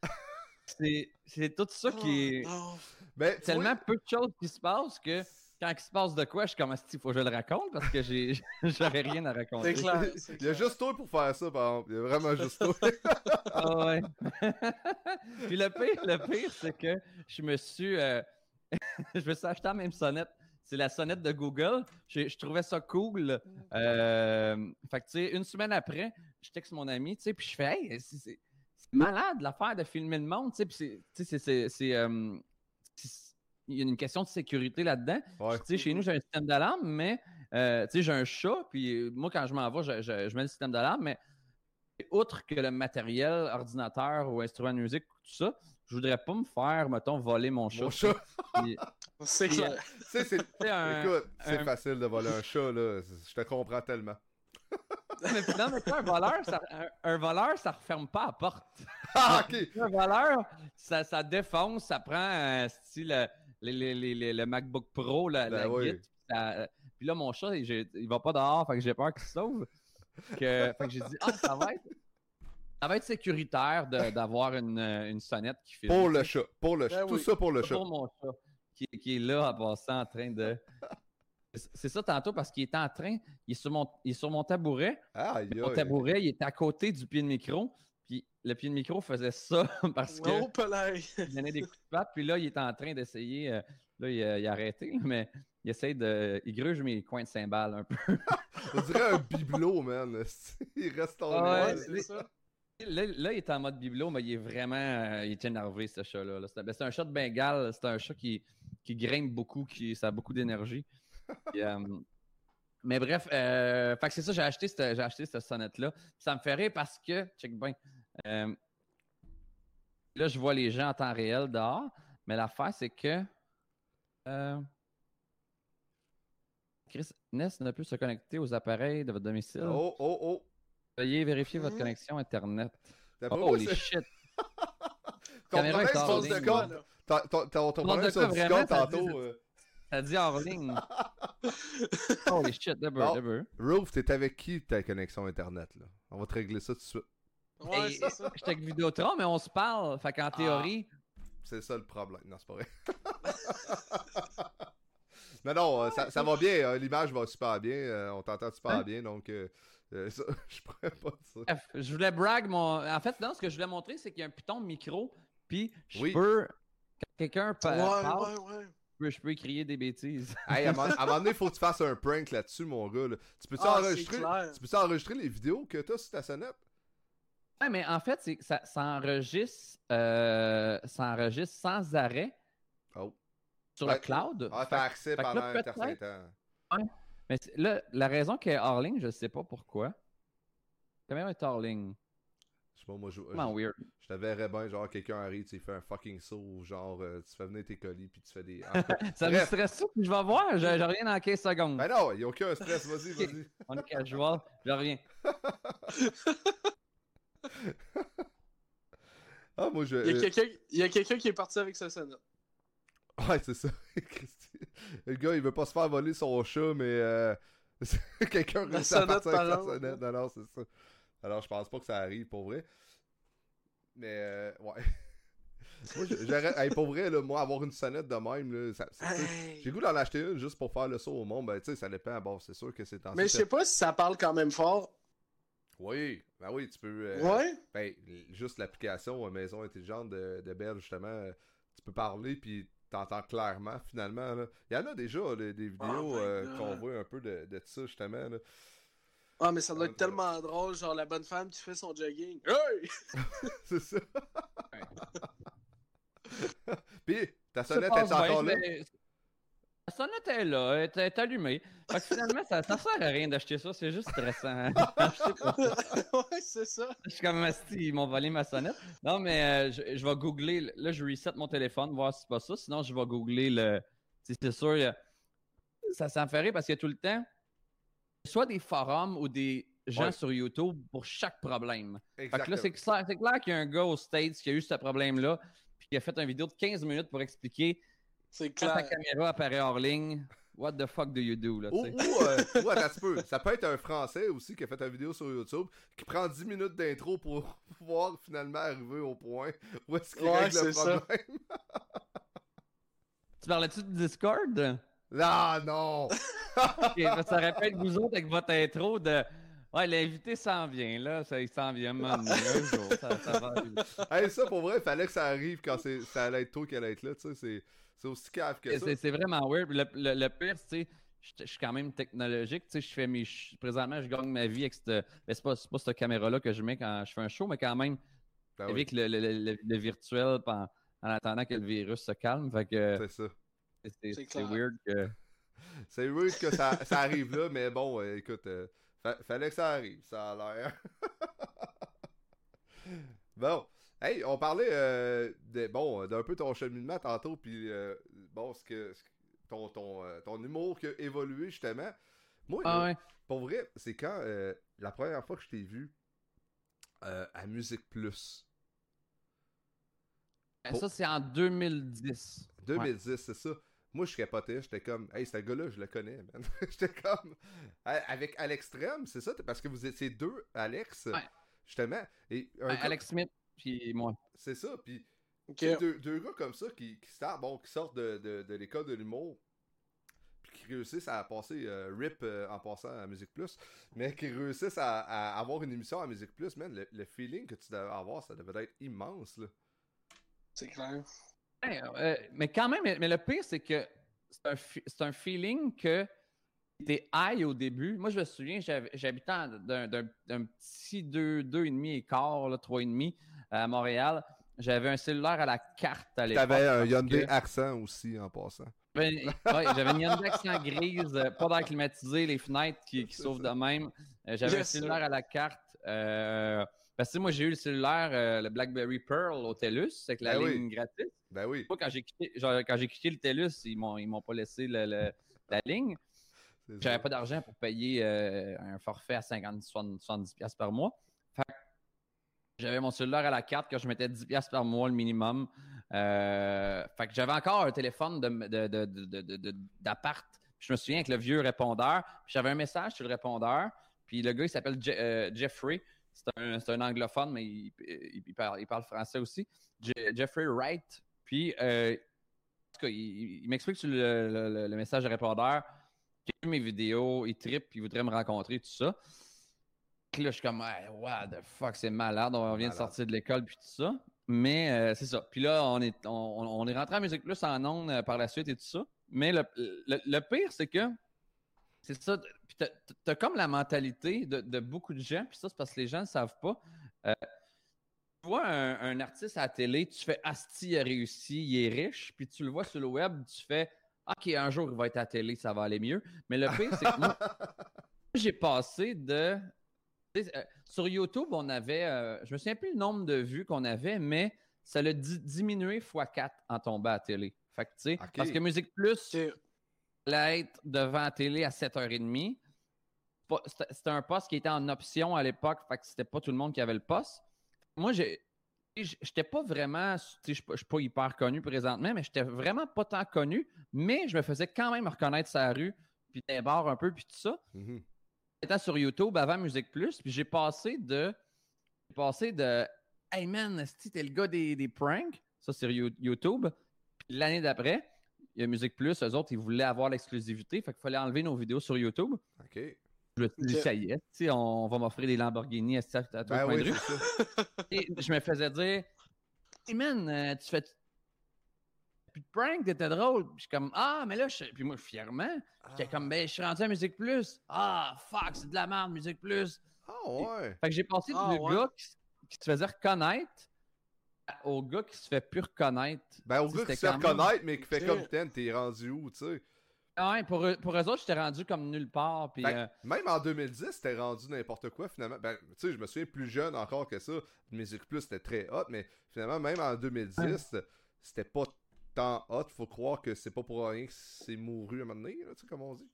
C'est, c'est tout ça qui est Oh, non. Ben, vois, tellement peu de choses qui se passent que quand il se passe de quoi, je suis comme, il faut que je le raconte parce que j'ai, j'aurais rien à raconter. C'est clair. c'est il y a clair. juste toi pour faire ça, par exemple. Il y a vraiment juste toi. Ah ouais. puis le pire, le pire, c'est que je me suis, euh, je me suis acheté la même sonnette. C'est la sonnette de Google. Je, je trouvais ça cool. Euh, fait que, tu sais, une semaine après, je texte mon ami, tu sais, puis je fais, hey, c'est, malade l'affaire de filmer le monde, tu sais, puis c'est, c'est, euh, il y a une question de sécurité là-dedans. Ouais. Tu sais, chez nous, j'ai un système d'alarme, mais euh, tu sais, j'ai un chat, puis moi, quand je m'en vais, je, je- je mets le système d'alarme, mais outre que le matériel, ordinateur ou instrument de musique, tout ça, je voudrais pas me faire, mettons, voler mon chat. Mon chat. Puis, C'est clair. c'est. un- Écoute, c'est un- facile de voler un chat, là. Je te comprends tellement. mais, non, mais sais, un voleur, ça, un, un voleur, ça referme pas la porte. Ah, ok. Un voleur, ça, ça défonce, ça prend un style euh, les- les- les- les- le MacBook Pro, la, Ben la oui. Git, puis ça- euh, Puis là, mon chat, il, va pas dehors, fait que j'ai peur qu'il se sauve. Que, fait que j'ai dit, ah, ça va être, ça va être sécuritaire d'avoir une, euh, une sonnette qui fait Pour le chat. Pour le Ben chat. Tout oui. ça pour le chat. pour mon chat qui, qui est là en passant en train de. C'est- ça tantôt parce qu'il est en train, il est sur mon, il est sur mon tabouret. Mon tabouret, il est à côté du pied de micro. Puis le pied de micro faisait ça parce que Oh, il donnait des coups de patte. Puis là, il est en train d'essayer. euh, là, il a, il a arrêté, mais il essaie de. Il gruge mes coins de cymbales un peu. On dirait un bibelot, man. Il reste en Ah Ouais, c'est ça. Là, il est en mode bibelot, mais il est vraiment. euh, il est énervé, ce chat-là. ben, c'est un chat de Bengale. C'est un chat qui, qui grimpe beaucoup, qui, ça a beaucoup d'énergie. Euh, mais bref, euh, c'est ça, j'ai acheté cette, cette sonnette-là. Ça me fait rire parce que, check bien, euh, là, je vois les gens en temps réel dehors, mais l'affaire, c'est que. Chris Ness ne peut se connecter aux appareils de votre domicile. Oh, oh, oh. Veuillez vérifier votre Hein? connexion Internet. Oh, c'est- shit! ton caméra problème est sur hors le ligne. Discord, ton- ton- ton- ton Ton problème sur Discord, Discord ça dit- tantôt. euh, Ça dit hors ligne. Holy shit, d'abord, d'abord. Roof, t'es avec qui ta connexion Internet, là? On va te régler ça tout de suite. Ouais, c'est ça. J'étais avec Vidéotron, mais on se parle. Fait qu'en théorie, C'est ça le problème. Non, c'est pas vrai. non, non, euh, ça, ça va bien. euh, L'image va super bien. on t'entend super Hein? bien. Donc, euh, ça, je pourrais pas dire ça. je voulais brag mon. En fait, non, ce que je voulais montrer, c'est qu'il y a un piton de micro. Puis je Oui. peux. Quand quelqu'un pa- Ouais, parle, ouais, ouais. je peux- je peux crier des bêtises. Hey, à, un moment- donné, il faut que tu fasses un prank là-dessus, mon gars. là. Tu peux-tu Ah, enregistrer, peux enregistrer les vidéos que t'as sur ta sonnette? Ouais, mais en fait, ça, ça enregistre, euh, ça enregistre sans arrêt Oh. sur Ouais. le cloud. Ah, t'as accès pendant là, un certain temps. Mais là, la raison qu'elle est hors ligne, je sais pas pourquoi. La caméra est hors ligne? Je sais pas, moi, je, Comment je, weird. je te verrais bien, genre, quelqu'un arrive, tu fait un fucking saut, genre, euh, tu fais venir tes colis, puis tu fais des. Ça me stresse tout, puis je vais voir. Je, je reviens dans 15 secondes. ben non, il n'y a aucun stress, vas-y, vas-y. On est casual. Je reviens. Ah, moi, je. Il y a euh, quelqu'un il y a quelqu'un qui est parti avec sa sonnette. Ouais, c'est ça. Le gars, il veut pas se faire voler son chat, mais euh, quelqu'un réussit à partir avec sa sonnette. Non, non, c'est ça. Alors, je pense pas que ça arrive, pour vrai. Mais, euh, ouais. moi, hey, pour vrai, là, moi, avoir une sonnette de même, là, ça, ça- Hey. j'ai goût d'en acheter une juste pour faire le saut au monde. Ben, tu sais, ça dépend. Bon, c'est sûr que c'est en Mais je sais pas si ça parle quand même fort. Oui, ben oui, tu peux... euh, Ouais? Ben, juste l'application euh, Maison Intelligente de, de Bell, justement, euh, tu peux parler, puis t'entends clairement, finalement. là. Il y en a déjà là, des vidéos Oh my euh, qu'on voit un peu de, de ça, justement. là. Ah, mais ça doit Ah, être tellement drôle, genre la bonne femme qui fait son jogging. Hey! c'est ça. puis, ta sonnette est encore bien, là? mais- La sonnette est là, elle est, allumée. Fait que finalement, ça, ça sert à rien d'acheter ça, c'est juste stressant. ouais, c'est ça. Je suis comme ils m'ont volé ma sonnette. Non, mais euh, je, je vais googler. Là, je reset mon téléphone, voir si c'est pas ça. Sinon, je vais googler le. C'est sûr, a- ça, fait rire parce qu'il y a tout le temps soit des forums ou des gens Ouais. sur YouTube pour chaque problème. Fait que là, Exactement. c'est clair, c'est clair qu'il y a un gars aux States qui a eu ce problème-là, puis qui a fait une vidéo de 15 minutes pour expliquer C'est quand ta clair. caméra apparaît hors ligne, what the fuck do you do? Là, Ou, ou, euh, ou, attends un petit peu, ça peut être un Français aussi qui a fait une vidéo sur YouTube qui prend 10 minutes d'intro pour pouvoir finalement arriver au point où est-ce qu'il Ouais, règle le c'est ça. problème. Tu parlais-tu de Discord? Ah non! Ok, ça répète vous autres avec votre intro de. Ouais, l'invité s'en vient, là. Ça, il s'en vient, man. Un jour, ça, ça va arriver. hey, ça pour vrai, il fallait que ça arrive quand c'est, ça allait être tôt qu'elle allait être là, tu sais, c'est, c'est aussi cave que ça. C'est c'est vraiment weird. Le, le, le pire, tu sais, je suis quand même technologique. Tu sais, je fais mes. Présentement, je gagne ma vie avec cette. Mais c'est pas, c'est pas cette caméra-là que je mets quand je fais un show, mais quand même, Ben oui, avec le, le, le- le- le virtuel en, en attendant que le virus se calme. Fait que c'est ça. c'est- c'est C'est c'est weird que. C'est weird que ça, ça arrive là, mais bon, euh, écoute, euh, fa- fallait que ça arrive, ça a l'air. bon, hey, on parlait euh, de, bon, d'un peu ton cheminement tantôt, puis euh, bon, ce que, ce que- ton, ton, euh, ton humour qui a évolué justement. Moi, Ah ouais. pour vrai, c'est quand euh, la première fois que je t'ai vu à Musique Plus. Ben, Ça, c'est en 2010. 2010, c'est ça. Moi, je capotais, j'étais comme, hey, ce gars-là, je le connais, man. j'étais comme, avec à l'extrême, c'est ça, parce que vous étiez deux, Alex, Ouais. justement. Et un Ouais, gars- Alex Smith, puis moi. C'est ça, puis deux, deux gars comme ça qui, qui, sortent, bon, qui sortent de, de, de l'école de l'humour, puis qui réussissent à passer euh, RIP euh, en passant à Musique Plus, mais qui réussissent à, à avoir une émission à Musique Plus, man, le, le feeling que tu devais avoir, ça devait être immense, là. C'est clair. Ouais, euh, mais quand même, mais, mais le pire, c'est que c'est un, c'est un feeling que t'es high au début. Moi, je me souviens, j'habitais d'un d'un- d'un petit 2, 2,5 et quart, là, 3,5 à Montréal. J'avais un cellulaire à la carte à l'époque. T'avais un Hyundai que- accent aussi, en passant. Ben, ouais, j'avais une Hyundai accent grise, euh, pas d'air climatisé, les fenêtres qui, s'ouvrent de même. Euh, j'avais un cellulaire à la carte. euh, parce que moi, j'ai eu le cellulaire, euh, le BlackBerry Pearl au TELUS, avec la Ben oui. ligne gratuite. Ben oui. Moi, quand j'ai quitté, genre, quand j'ai quitté le TELUS, ils m'ont, ils m'ont pas laissé le- le- la ligne. J'avais pas d'argent pour payer euh, un forfait à 50, 70, 70 pièces par mois. Fait que j'avais mon cellulaire à la carte que je mettais 10 pièces par mois le minimum. Euh, fait que j'avais encore un téléphone de, de- de- d'appart. Je me souviens avec le vieux répondeur. Puis J'avais un message sur le répondeur. Puis le gars, il s'appelle Je- euh, Jeffrey. C'est un, anglophone, mais il, parle, il parle français aussi. Je- Jeffrey Wright. Puis, euh, en tout cas, il, il m'explique sur le, le- le- le message de répondeur qu'il a vu mes vidéos, il trippe, il voudrait me rencontrer, tout ça. Puis là, je suis comme, hey, what the fuck, c'est malade, on vient de sortir de l'école, puis tout ça. Mais euh, c'est ça. Puis là, on est, on, on est rentré à Musique Plus en ondes euh, par la suite et tout ça. Mais le, le- le pire, c'est que c'est ça. Puis t'as, t'as comme la mentalité de, de beaucoup de gens, puis ça, c'est parce que les gens ne savent pas. Euh, tu vois un, un artiste à la télé, tu fais Asti, il a réussi, il est riche, puis tu le vois sur le web, tu fais OK, un jour, il va être à la télé, ça va aller mieux. Mais le pire, c'est que moi, j'ai passé de. euh, sur YouTube, on avait. euh, je me souviens plus le nombre de vues qu'on avait, mais ça l'a di- diminué x4 en tombant à la télé. Fait que, tu sais, parce que Musique Plus. Être devant la télé à 7h30. Pas- C'était un poste qui était en option à l'époque, fait que c'était pas tout le monde qui avait le poste. Moi, j'ai. J'étais pas vraiment, je suis pas- je suis pas hyper connu présentement, mais j'étais vraiment pas tant connu, mais je me faisais quand même reconnaître sa rue, puis des bars un peu, puis tout ça. J'étais sur YouTube avant Musique Plus, puis j'ai passé de. J'ai passé de. Hey man, t'es le gars des, des pranks. Ça, You- YouTube. Puis l'année d'après, il y a Musique Plus. Eux autres, ils voulaient avoir l'exclusivité. Fait qu'il fallait enlever nos vidéos sur YouTube. Ok. Je me suis dit, ça y est, on va m'offrir des Lamborghini à, à tout Ben oui, de ça. Et je me faisais dire, hey man, euh, tu fais. Puis de prank, t'étais drôle. Puis je suis comme, ah, mais là, je... puis moi, fièrement, j'étais comme, ben, je suis rendu à Musique Plus. Ah, fuck, c'est de la merde, Musique Plus. Ah ouais. Fait que j'ai passé Ah, du ouais. gars qui, qui se faisait reconnaître au gars qui se fait plus reconnaître. Ben, au gars qui c'était se fait reconnaître, mais qui fait comme ten, t'es rendu où, tu sais? Ah ouais, pour, eux- pour eux autres, j'étais rendu comme nulle part. Puis, que euh, Même en 2010, t'es rendu n'importe quoi, finalement. Ben, tu sais, je me souviens plus jeune encore que ça. Musique Plus, c'était très hot, mais finalement, même en 2010, c'était pas tant hot. Faut croire que c'est pas pour rien que c'est mouru à un moment donné, là, tu sais, comme on dit.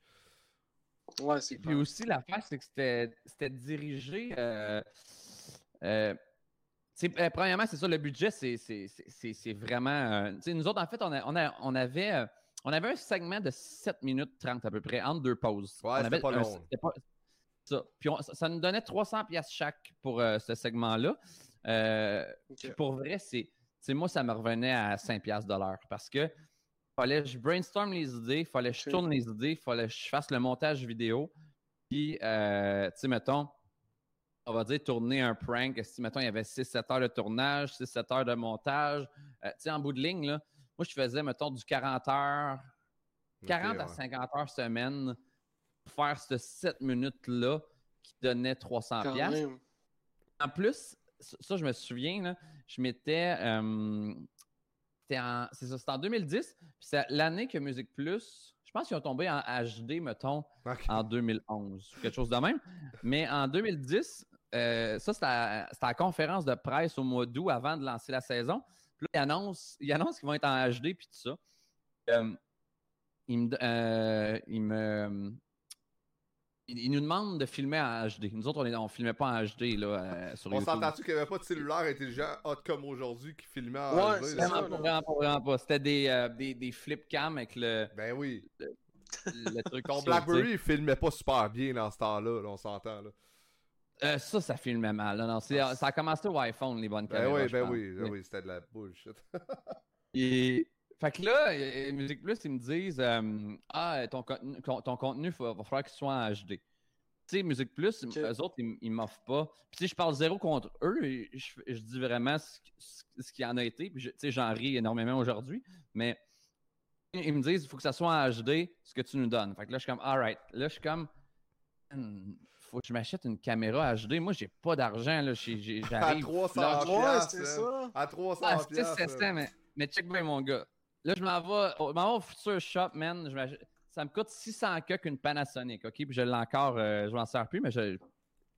Ouais, c'est puis clair. aussi, l'affaire, c'est que c'était c'était dirigé. euh, euh, euh, premièrement, c'est ça, le budget, c'est- vraiment. euh, nous autres, en fait, on, a- on, a- on avait. euh, on avait un segment de 7 minutes 30 à peu près, entre deux pauses. Ouais, c'était pas long. pas- ça. Puis on- ça, ça nous donnait 300 pièces chaque pour ce segment-là. Pour vrai, c'est, moi, ça me revenait à 5 pièces de l'heure parce que fallait que je brainstorm les idées, fallait que je tourne les idées, fallait que je fasse le montage vidéo. Puis, tu sais, mettons, on va dire tourner un prank. Si, mettons, il y avait 6-7 heures de tournage, 6-7 heures de montage, euh, tu sais, en bout de ligne, là, moi, je faisais, mettons, du 40 heures, 40 à Ok, ouais. 50 heures semaine pour faire ce 7 minutes-là qui donnait 300 Quand pièces. même. En plus, ça, je me souviens, là, je m'étais. euh, c'est ça, c'était en 2010. Puis c'est l'année que Musique Plus, je pense qu'ils ont tombé en HD, mettons, en 2011, ou quelque chose de même. Mais en 2010, euh, ça, c'était à, la conférence de presse au mois d'août avant de lancer la saison. Puis là, ils annoncent, ils annoncent qu'ils vont être en HD puis tout ça. Euh, ils me, euh, ils me- ils- ils nous demandent de filmer en HD. Nous autres, on ne filmait pas en HD là, euh, sur On YouTube. s'entend-tu qu'il n'y avait pas de cellulaire intelligent hot comme aujourd'hui qui filmait en Ouais, HD, ça. Vraiment pas, vraiment pas, vraiment pas. C'était des, euh, des, des flip cam avec le, Ben oui. le truc. Ton Blackberry, il filmait pas super bien dans ce temps-là, là, on s'entend. Là. Euh, ça, ça filmait mal. Non, Ah, ça a commencé au iPhone, les bonnes Ben caméras. oui, ben pense. oui, ben oui, c'était de la bullshit. Et fait que là, euh, Musique Plus, ils me disent euh, Ah, ton contenu, ton, contenu, il va falloir qu'il soit en HD. Tu sais, Musique Plus, eux autres, ils, ils m'offrent pas. Puis sais, je parle zéro contre eux. et Je, je dis vraiment ce, ce, ce qui en a été. Puis tu sais, j'en ris énormément aujourd'hui. Mais ils me disent il faut que ça soit en HD, ce que tu nous donnes. Fait que là, je suis comme Alright. Là, je suis comme Hmm, faut que je m'achète une caméra HD. Moi, j'ai pas d'argent. là. J'ai- j'ai- À J'arrive. 300 là, Ouais, piastres, man. ça. À 300 Ah, c'est piastres, 700, mais, mais check bien, mon gars. Là, je m'en vais, je m'en vais au Future Shop, man. Je ça me coûte 600 que qu'une Panasonic, OK? Puis je l'ai encore, euh, je m'en sers plus, mais je,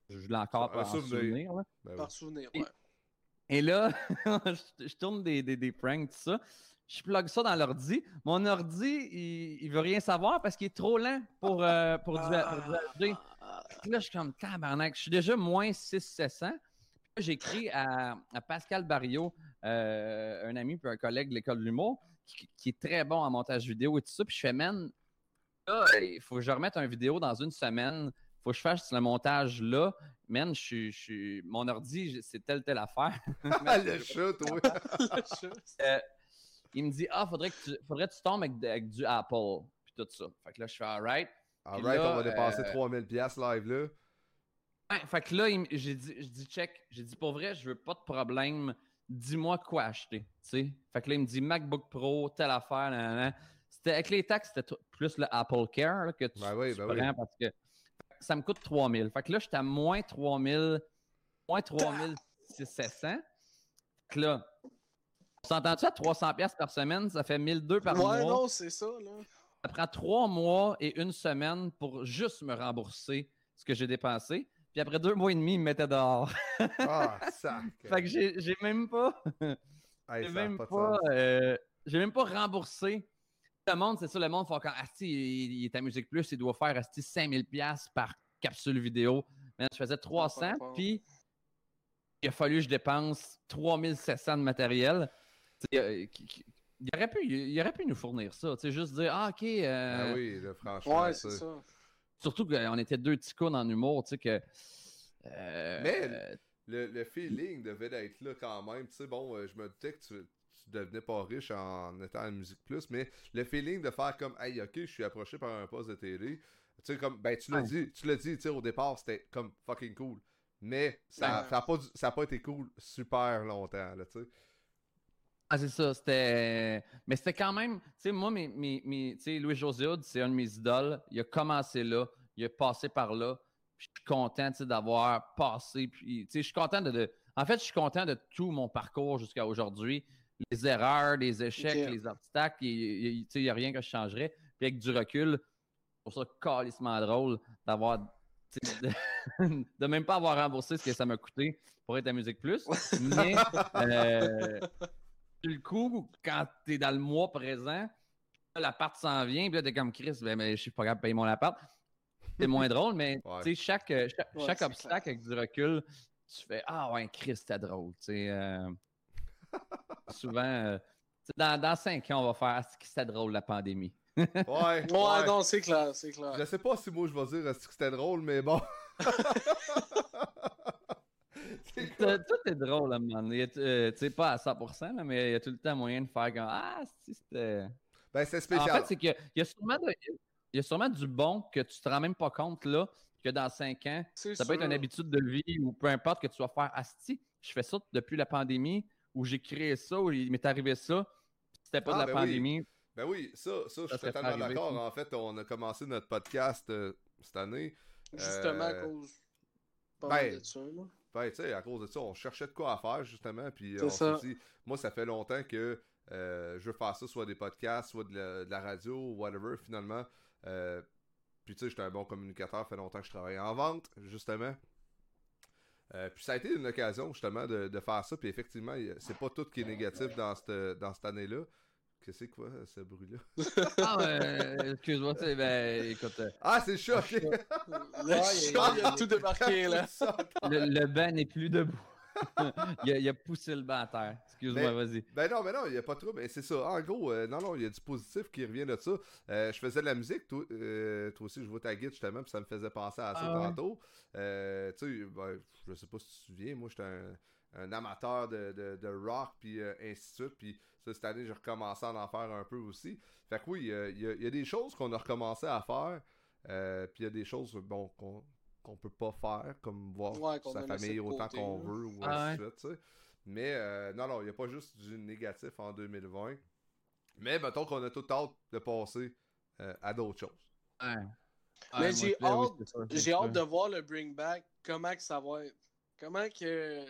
je l'ai encore en souvenir. souvenir. là. Ben oui. Par souvenir, Et- ouais. Et là, je, je tourne des, des, des pranks, tout ça. Je plug ça dans l'ordi. Mon ordi, il, il veut rien savoir parce qu'il est trop lent pour, euh, pour, du, pour du HD. Puis là, je suis comme tabarnak. Je suis déjà moins 600. Puis là, J'écris à, à Pascal Barriot, euh, un ami puis un collègue de l'école de l'humour, qui, qui est très bon en montage vidéo et tout ça. Puis je fais, man, là, il faut que je remette une vidéo dans une semaine. faut que je fasse le montage là. Man, je suis, mon ordi, c'est telle, telle affaire. Le chat, toi. Euh, il me dit, ah, faudrait que tu, faudrait que tu tombes avec, avec du Apple. Puis tout ça. Fait que là, je fais, alright. Alright, là, on va dépasser euh, 3000 piastres live là. Ouais, fait que là, il j'ai dit, je dis check, j'ai dit pour vrai, je veux pas de problème, dis-moi quoi acheter, tu sais. Fait que là, il me dit MacBook Pro, telle affaire, nanana. C'était avec les taxes, c'était plus le Apple Care là, que tu, Ben oui, tu ben oui. parce que ça me coûte 3000. Fait que là, j'étais à moins 3000, moins 3700. Fait que là, on s'entend-tu à 300$ piastres par semaine, ça fait 1200 par mois. Ouais, non, c'est ça, là. Ça prend trois mois et une semaine pour juste me rembourser ce que j'ai dépensé. Puis après deux mois et demi, ils me mettaient dehors. Ah, sac. fait que j'ai même pas. Hey, J'ai ça a même pas de pas. sens. euh, j'ai même pas remboursé. Le monde, c'est ça, le monde fait quand Asti, il, il est à Musique Plus, il doit faire Asti 5000$ par capsule vidéo. Man, je faisais 300, rapport. puis il a fallu que je dépense 3700 de matériel. Tu sais, euh, qui- qui- il, aurait pu, il aurait pu nous fournir ça. Tu sais, juste dire, ah, ok. euh, Ah oui, là, franchement. Ouais, c'est ça. Surtout qu'on était deux petits cons en humour, tu sais, que. euh, Mais- euh, Le, le feeling devait être là quand même. Tu sais, bon, euh, je me doutais que tu, tu devenais pas riche en étant à Musique Plus, mais le feeling de faire comme, hey, ok, je suis approché par un poste de télé. Tu sais, comme, ben, tu l'as Ouais. dit, tu l'as dit, tu sais, au départ, c'était comme fucking cool. Mais ça, Ouais. ça, a pas, du- ça a pas été cool super longtemps, là, tu sais. Ah, c'est ça, c'était. Mais c'était quand même. Tu sais, moi, mes, mes, mes- tu sais, Louis José Hood, c'est un de mes idoles. Il a commencé là, il a passé par là. Puis je suis content, tu sais, d'avoir passé. Puis, tu sais, je suis content de, de- En fait, je suis content de tout mon parcours jusqu'à aujourd'hui. Les erreurs, les échecs, les obstacles, il- il- il tu sais, il n'y a rien que je changerais. Puis avec du recul, trouve ça calissement drôle d'avoir. De, de même pas avoir remboursé ce que ça m'a coûté pour être à Musique Plus. Mais. euh, le coup, quand t'es dans le mois présent, l'appart s'en vient, puis là, t'es comme Chris, ben, ben, je suis pas capable de payer mon appart. C'est moins drôle, mais Ouais. tu sais, chaque, euh, chaque, Ouais, chaque obstacle avec du recul, tu fais Ah ouais, Chris, c'était drôle. tu sais, euh, souvent, euh, Dans, dans 5 ans, on va faire ce qui c'était drôle la pandémie. Ouais. Ouais, ouais. non, c'est clair, c'est clair. Je sais pas si moi je vais dire est-ce que c'était drôle, mais bon. Quoi? Tout est drôle à un moment donné. Euh, Tu sais, pas à 100%, là, mais il y a tout le temps moyen de faire comme Ah, si, c'était. Ben, c'est En spécial. fait, c'est qu'il y a- il y, a sûrement de- il y a sûrement du bon que tu te rends même pas compte là, que dans 5 ans, ça peut être sûr. une habitude de vie ou peu importe que tu vas faire Asti, je fais ça depuis la pandémie, ou j'ai créé ça, ou il m'est arrivé ça, puis c'était pas Ah, de la ben oui. pandémie. Ben oui, ça, ça, je suis totalement d'accord. En fait, on a commencé notre podcast euh, cette année. Justement à Euh, cause. Pas ben, mal de ça, là. Ben, tu sais, à cause de ça, on cherchait de quoi à faire, justement. Puis on s'est dit, moi, ça fait longtemps que euh, je veux faire ça, soit des podcasts, soit de la, de la radio, whatever, finalement. Euh, puis, tu sais, j'étais un bon communicateur, ça fait longtemps que je travaillais en vente, justement. Euh, puis ça a été une occasion, justement, de, de faire ça. Puis effectivement, c'est pas tout qui est négatif dans cette, dans cette année-là. Qu'est-ce que c'est quoi, ce bruit-là? Ah, euh, excuse-moi, sais, ben, écoute, euh, Ah, c'est ok. Le chat, il a tout débarqué, là. C'est le, le banc n'est plus debout. il, a, il a poussé le banc à terre. Excuse-moi, vas-y. Ben non, ben non, il n'y a pas de trouble. Mais c'est ça. En gros, euh, non, non, il y a du positif qui revient de ça. Euh, je faisais de la musique, toi, euh, toi aussi, je vois ta guide justement, puis ça me faisait penser à ça Ah tantôt. Euh, tu sais, ben, je sais pas si tu te souviens, moi, j'étais un, un amateur de, de, de rock, puis euh, ainsi de suite. Puis ça, cette année, j'ai recommencé à en faire un peu aussi. Fait que oui, euh, il y, a, il y a des choses qu'on a recommencé à faire, euh, puis il y a des choses, bon, qu'on qu'on peut pas faire, comme voir Ouais, sa famille autant qu'on veut, ou Ah ainsi de suite, tu sais. Mais euh, non, non, il n'y a pas juste du négatif en 2020. Mais mettons qu'on a tout hâte de passer euh, à d'autres choses. Ouais. Mais Ouais, j'ai hâte- J'ai hâte de voir le bring back, comment que ça va être? Comment que,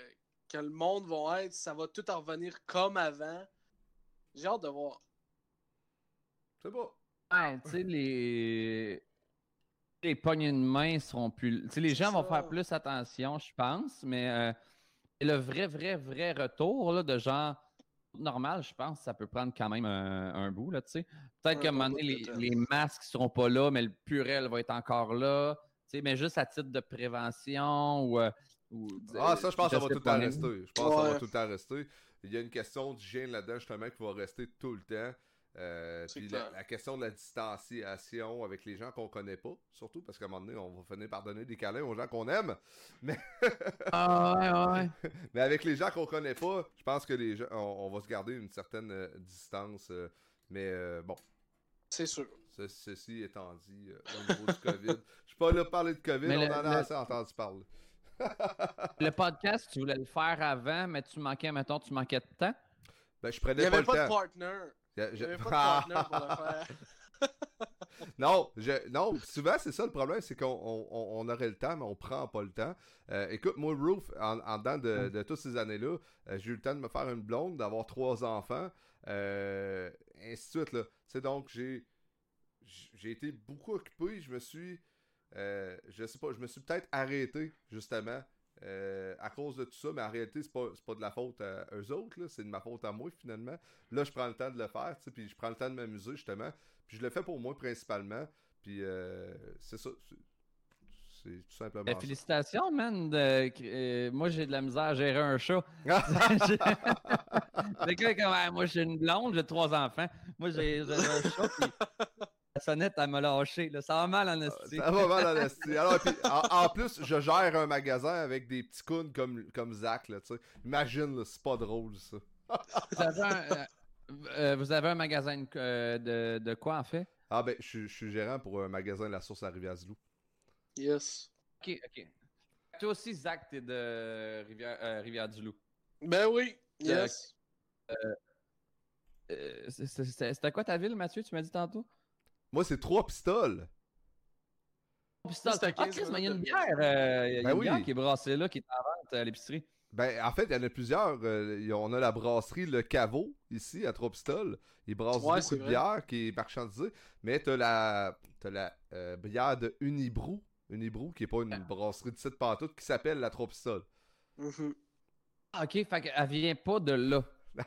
que le monde va être, ça va tout en revenir comme avant. J'ai hâte de voir. C'est pas. Ouais, tu sais, les... les poignées de main seront plus. Tu sais, les gens vont faire plus attention, je pense, mais euh, le vrai, vrai, vrai retour là, de genre normal, je pense, ça peut prendre quand même un, un bout, là, tu sais. Peut-être qu'à un moment donné, les, les masques seront pas là, mais le purel va être encore là. Tu sais, mais juste à titre de prévention ou. euh, ou Ah, ça, je pense que ça va tout le temps rester. Je pense que ça va tout le temps rester. Il y a une question d'hygiène là-dedans, justement, qui va rester tout le temps. Euh, puis la, la question de la distanciation avec les gens qu'on connaît pas, surtout parce qu'à un moment donné, on va finir par donner des câlins aux gens qu'on aime. Ah, ouais, ouais. Mais avec les gens qu'on connaît pas, je pense que les gens, on, on va se garder une certaine euh, distance. euh, mais euh, bon, C'est sûr. ce- ceci étant dit, euh, au niveau du COVID, je suis pas là pour parler de COVID, Mais on le- en a le- assez entendu parler. Le podcast, tu voulais le faire avant, mais tu manquais, mettons, tu manquais de temps? Ben, je Il n'y pas avait le pas de temps. partner. Il n'y avait pas de partner pour le faire. Non, je, non, souvent c'est ça le problème, c'est qu'on on, on- on aurait le temps, mais on prend pas le temps. Euh, écoute, moi, Roof, en, en dedans de, de toutes ces années-là, euh, j'ai eu le temps de me faire une blonde, d'avoir trois enfants, euh, ainsi de suite. Là. Tu sais, donc, j'ai j'ai été beaucoup occupé, je me suis, euh, je sais pas, je me suis peut-être arrêté, justement, euh, à cause de tout ça, mais en réalité, c'est pas, c'est pas de la faute à eux autres, c'est de ma faute à moi, finalement. Là, je prends le temps de le faire, puis je prends le temps de m'amuser, justement. Puis je le fais pour moi principalement. Puis euh, c'est ça. c'est- C'est tout simplement Ben, félicitations, man. de- euh, moi, j'ai de la misère à gérer un chat. J'ai- Le gars est comme, Ah, moi, j'ai une blonde, j'ai trois enfants. Moi, j'ai un chat, puis sonnette, elle m'a lâché. Là. Ça va mal en esti. Ça va mal en esti. Alors, puis, en, en plus, je gère un magasin avec des petits cons comme, comme Zach, là. Imagine, c'est pas drôle, ça. Vous avez un, euh, euh, vous avez un magasin euh, de, de quoi, en fait? Ah ben, je, suis- je suis gérant pour un magasin de la source à Rivière-du-Loup. Yes. OK, OK. Toi aussi, Zach, t'es de Rivière, euh, Rivière-du-Loup. Ben oui. Yes. Euh, C'était quoi ta ville, Mathieu, tu m'as dit tantôt? Moi, c'est trois pistoles. Pistoles. Ah, 15 Chris, mais il y a une bière, euh, il y a Ben une bière oui. qui est brassée là, qui est en vente à l'épicerie. Ben, en fait, il y en a plusieurs. Euh, on a la brasserie Le Caveau, ici, à Trois-Pistoles. Ils brassent Ouais, beaucoup de vrai. bière qui est marchandisée. Mais t'as la, t'as la euh, bière de Unibrou. Unibrou, qui est pas une brasserie de site pantoute, qui s'appelle la Trois-Pistoles. Mhm. Ah, ok, fait qu'elle vient pas de là. Non,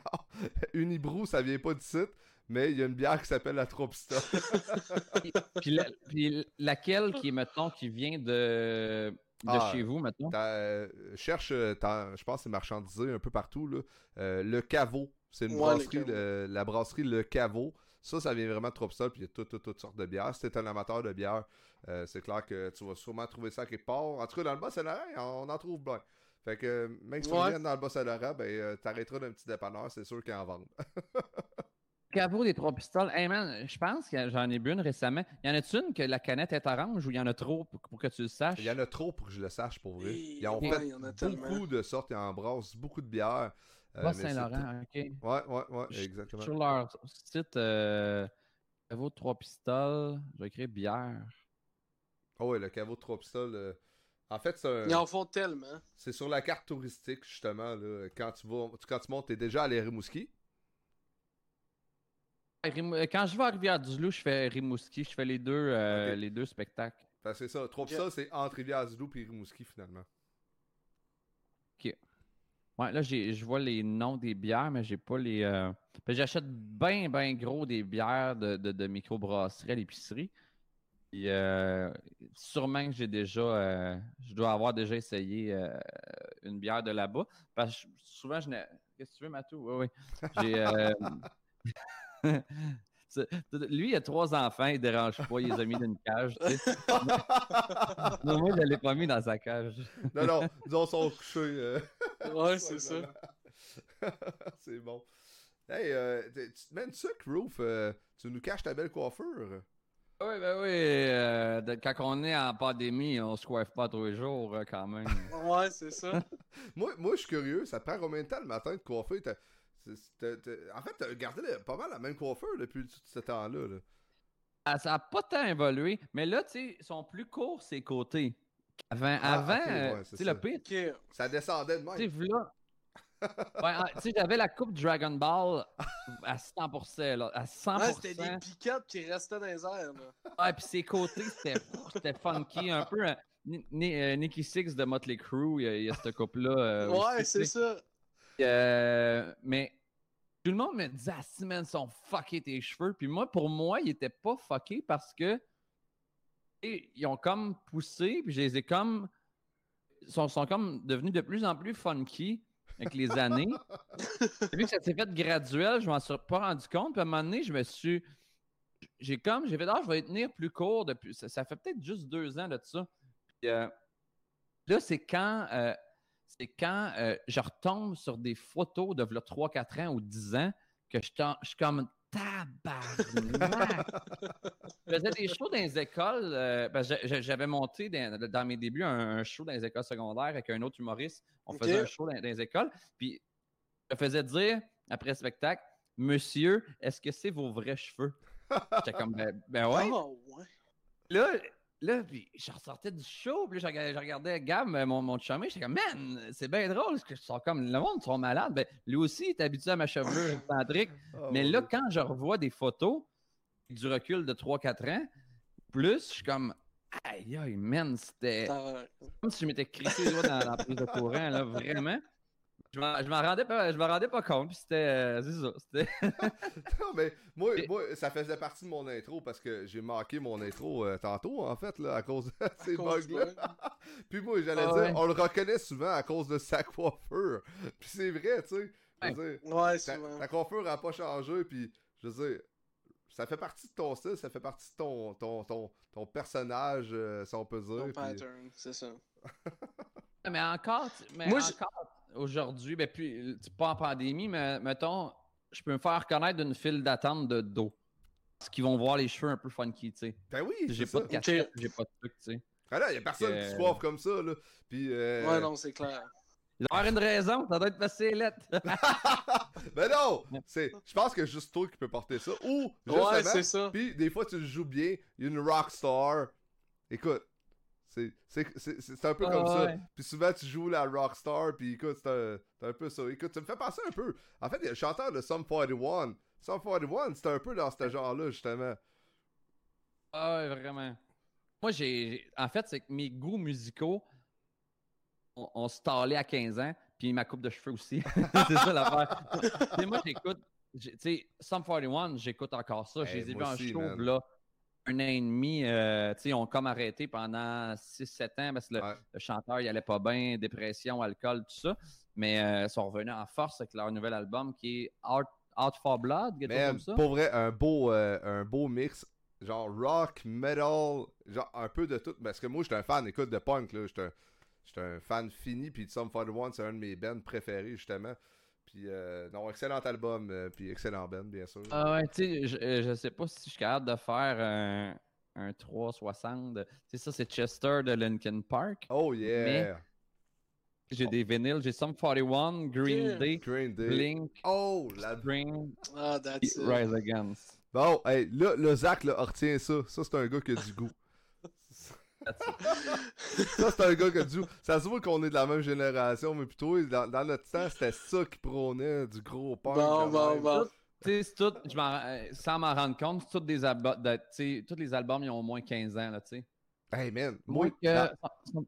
Unibrou, ça vient pas du site, mais il y a une bière qui s'appelle la Trois-Pistoles. puis, la- puis laquelle qui est, mettons, qui vient de de Ah, chez vous, maintenant. Euh, cherche, euh, je pense que c'est marchandisé un peu partout. Là. Euh, le caveau, c'est une Ouais, brasserie, le la brasserie Le Caveau. Ça, ça vient vraiment de Trop-Sol, puis il y a toutes, toutes, toutes sortes de bières. Si t'es un amateur de bière, euh, c'est clair que tu vas sûrement trouver ça quelque part. En tout cas, dans le Bas-Saint-Laurent, on en trouve plein. Fait que même si tu Ouais. viens dans le Bas-Saint-Laurent, ben, euh, t'arrêteras d'un petit dépanneur, c'est sûr qu'ils en vendent. Caveau des trois pistoles. Hey man, je pense que j'en ai bu une récemment. Y en a-tu une que la canette est orange ou il y en a trop pour, pour que tu le saches? Il y en a trop pour que je le sache, pour vrai. Et- Ils ont ouais, fait il y en a tellement. beaucoup de sortes, ils embrassent beaucoup de bières. euh, Bas Saint-Laurent, ok. Ouais, ouais, ouais, exactement. Sur leur site, euh, Caveau de trois pistoles, je vais écrire bière. Oh ouais, le caveau de trois pistoles. euh, En fait, c'est un- Ils en font tellement. c'est sur la carte touristique, justement. Là, quand, tu vas... quand tu montes, t'es déjà allé à Rimouski. Euh, Quand je vais à Rivière-du-Loup, je fais Rimouski, je fais les deux, euh, Ok. les deux spectacles. C'est ça. Trois Ok. pistoles, c'est entre Rivière-du-Loup et Rimouski, finalement. Ouais, là, j'ai- je vois les noms des bières, mais j'ai pas les. euh, ben, J'achète bien, bien gros des bières de, de, de microbrasserie à l'épicerie. Puis, euh, sûrement que j'ai déjà. euh, je dois avoir déjà essayé euh, une bière de là-bas. Parce que souvent, je n'ai. Qu'est-ce que tu veux, Matou? Oui, oui. J'ai. Lui, il a trois enfants, il dérange pas, il les a mis dans une cage. tu sais. Non, moi, je l'ai pas mis dans sa cage. non, non, ils ont sont couchés. euh. Ouais, c'est ça. c'est bon. Hey, euh, tu te mets une sucre, Roof? euh, tu nous caches ta belle coiffure? Oui, ben oui. euh, de- quand on est en pandémie, on se coiffe pas tous les jours euh, quand même. Ouais, c'est ça. Moi, moi je suis curieux. Ça te prend combien de temps le matin de coiffer? En fait, t'as gardé le- pas mal la même coiffure depuis tout ce temps-là. là. Ah, ça n'a pas tant évolué, mais là, tu sais, ils sont plus courts, ces côtés. Avant, Ah, avant euh, ouais, c'est tu sais, le pire. Ça descendait de tu sais, même. là. Ouais, ah, tu sais, j'avais la coupe Dragon Ball à 100%, là, à 100%. Ouais, c'était des pick-up qui restaient dans les airs. Là. Ouais, puis ses côtés, c'était c'était funky, un peu euh, Ni- euh, Nicky Six de Motley Crue, il y a, il y a cette coupe-là. euh, ouais, aussi, c'est ça. Euh, mais tout le monde me disait, ah, si, man, sont fuckés tes cheveux. Puis moi, pour moi, ils étaient pas fuckés parce que et, ils ont comme poussé, puis je les ai comme. Ils sont, sont comme devenus de plus en plus funky avec les années. Vu que ça s'est fait graduel, je m'en suis pas rendu compte. Puis à un moment donné, je me suis. J'ai comme. J'ai fait, ah, je vais tenir plus court depuis. Ça, ça fait peut-être juste deux ans de ça. Puis, euh, là, c'est quand. euh, c'est quand euh, je retombe sur des photos de 3-4 ans ou 10 ans que je, t'en- je suis comme tabarnak. je faisais des shows dans les écoles. euh, j'a- j'avais monté dans, dans mes débuts un, un show dans les écoles secondaires avec un autre humoriste. On faisait un show dans, dans les écoles. Puis je faisais dire après le spectacle Monsieur, est-ce que c'est vos vrais cheveux J'étais comme Ben, ben ouais. Oh, ouais. Là, là, puis je ressortais du show, puis là, je regardais, je regardais Gab, euh, mon, mon chumé, j'étais comme, man, c'est bien drôle, parce que je sors comme, le monde sont malades. Ben, lui aussi, il est habitué à ma chevelure excentrique. Oh, mais là, quand je revois des photos, du recul de 3-4 ans, plus, je suis comme, aïe, aïe, man, c'était comme si je m'étais crissé dans la prise de courant, là, vraiment. Je m'en je m'en rendais, pas- je m'en rendais pas compte, puis c'était, euh, c'est ça, c'était... Non, mais moi, moi, ça faisait partie de mon intro parce que j'ai manqué mon intro euh, tantôt, en fait, là, à cause de ces bugs-là. de- Puis moi, j'allais Ah dire, ouais. on le reconnaît souvent à cause de sa coiffure. Puis c'est vrai, tu sais. Je veux dire, Ouais, ta, souvent. ta coiffure n'a pas changé, puis je veux dire, ça fait partie de ton style, ça fait partie de ton, ton, ton, ton personnage, euh, si on peut dire. Ton puis- pattern, c'est ça. Mais encore, tu- mais Moi, je- encore aujourd'hui, ben puis, pas en pandémie, mais mettons, je peux me faire reconnaître d'une file d'attente de dos. Parce qu'ils vont voir les cheveux un peu funky, tu sais. Ben oui, J'ai pas ça. de casquette, j'ai pas de truc, tu sais. Ah là, il y a personne qui se coiffe comme ça, là. Puis, euh, Ouais, non, c'est clair. Il doit y avoir une raison, ça doit être facile lettre. ben non! C'est, je pense que juste toi qui peux porter ça. Ou, Ouais, c'est ça. Puis des fois, tu le joues bien. Il y a une rockstar. Écoute, c'est, c'est, c'est, c'est un peu Ah, comme ça. Puis souvent, tu joues la rockstar. Puis écoute, c'est un, c'est un peu ça. Écoute, ça me fait penser un peu. En fait, il y a le chanteur de Sum 41. Sum 41, c'était un peu dans ce genre-là, justement. Ah ouais, vraiment. Moi, j'ai. j'ai- En fait, c'est que mes goûts musicaux ont, ont stallé à 15 ans, puis ma coupe de cheveux aussi. c'est ça l'affaire. Tu moi, j'écoute. j'ai- Tu sais, Sum 41, j'écoute encore ça. Je Hey, les ai vus moi en aussi, show, là. Un an et demi, euh, ils ont comme arrêté pendant 6-7 ans parce que le, Ouais. le chanteur, il allait pas bien, dépression, alcool, tout ça. Mais euh, ils sont revenus en force avec leur nouvel album qui est Out, Out for Blood, quelque chose comme ça? pour vrai, un beau, euh, un beau mix, genre rock, metal, genre un peu de tout. Parce que moi, j'étais un fan, écoute, de punk. J'étais un, un fan fini, puis Some 41, c'est un de mes bands préférés, justement. Puis, euh, non, excellent album, euh, puis excellent band, bien sûr. Ah ouais, tu sais, je, euh, je sais pas si je suis capable de faire un, un 360. de- Tu sais, ça, c'est Chester de Linkin Park. Oh yeah! J'ai des vinyles, j'ai Sum 41, Green Yeah. Day, Green Day. Blink, Oh, la... Spring, Ah, that's it. Rise Against. Bon, hey, là, le Zach, là, retient ça. Ça, c'est un gars qui a du goût. Ça, c'est un gars qui a du. Ça se voit qu'on est de la même génération, mais plutôt, dans, dans notre temps, c'était ça qui prônait, du gros punk. Bon, bon, même. bon. Tu sais, c'est tout, je m'en- euh, sans m'en rendre compte, c'est tous des albums, de- tu sais, tous les albums, ils ont au moins 15 ans, là, tu sais. Hey, man, Moins moi, que... dans- Sum-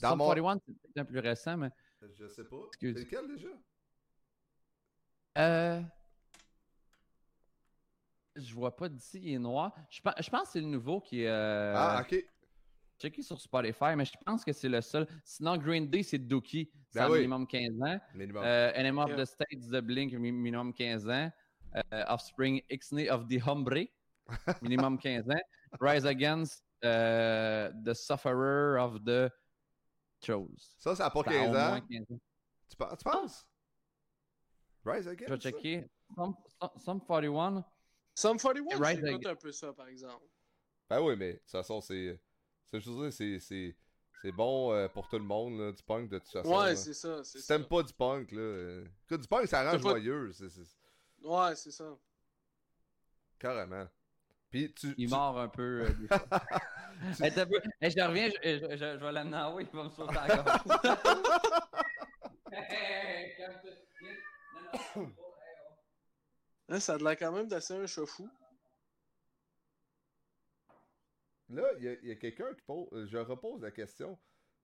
dans Sum mon- 41, c'est peut-être un plus récent, mais... Je sais pas. Excuse. C'est lequel, déjà? Euh... Je vois pas d'ici, il est noir. Je, pe- je pense que c'est le nouveau qui est... euh, Ah, ok. checké sur Spotify, mais je pense que c'est le seul. Sinon, Green Day, c'est Dookie. C'est Ben un oui. minimum 15 ans. Minimum. Euh, Enemy of the States de Blink, mi- minimum 15 ans. Euh, Offspring, Ixnay of the Hombre, minimum 15 ans. Rise Against, euh, The Sufferer of the Chose. ça, ça a pas Ça a 15 au ans. moins 15 ans. Tu, penses- tu penses? Rise Again? Je vais checker. Sum, Sum- Sum 41. Sum 41, Right j'écoute un peu ça, par exemple. Ben oui, mais de toute façon, c'est. C'est je veux dire, c'est- c'est. C'est bon euh, pour tout le monde, là, du punk, de toute façon. Ouais, c'est ça, c'est Si ça. t'aimes pas du punk, là. euh, du punk, ça rend pas- joyeux. Ouais, c'est ça. carrément. Puis tu. Il tu- mord un peu. euh, des fois. Hey, t'as peu- hey, je reviens, je, je, je- je vais l'amener en haut, il va me sauter à la gorge. Hey. Non, non. Ça a l'air quand même d'assez un chat fou. Là, il y a, il y a quelqu'un qui pose. euh, Je repose la question.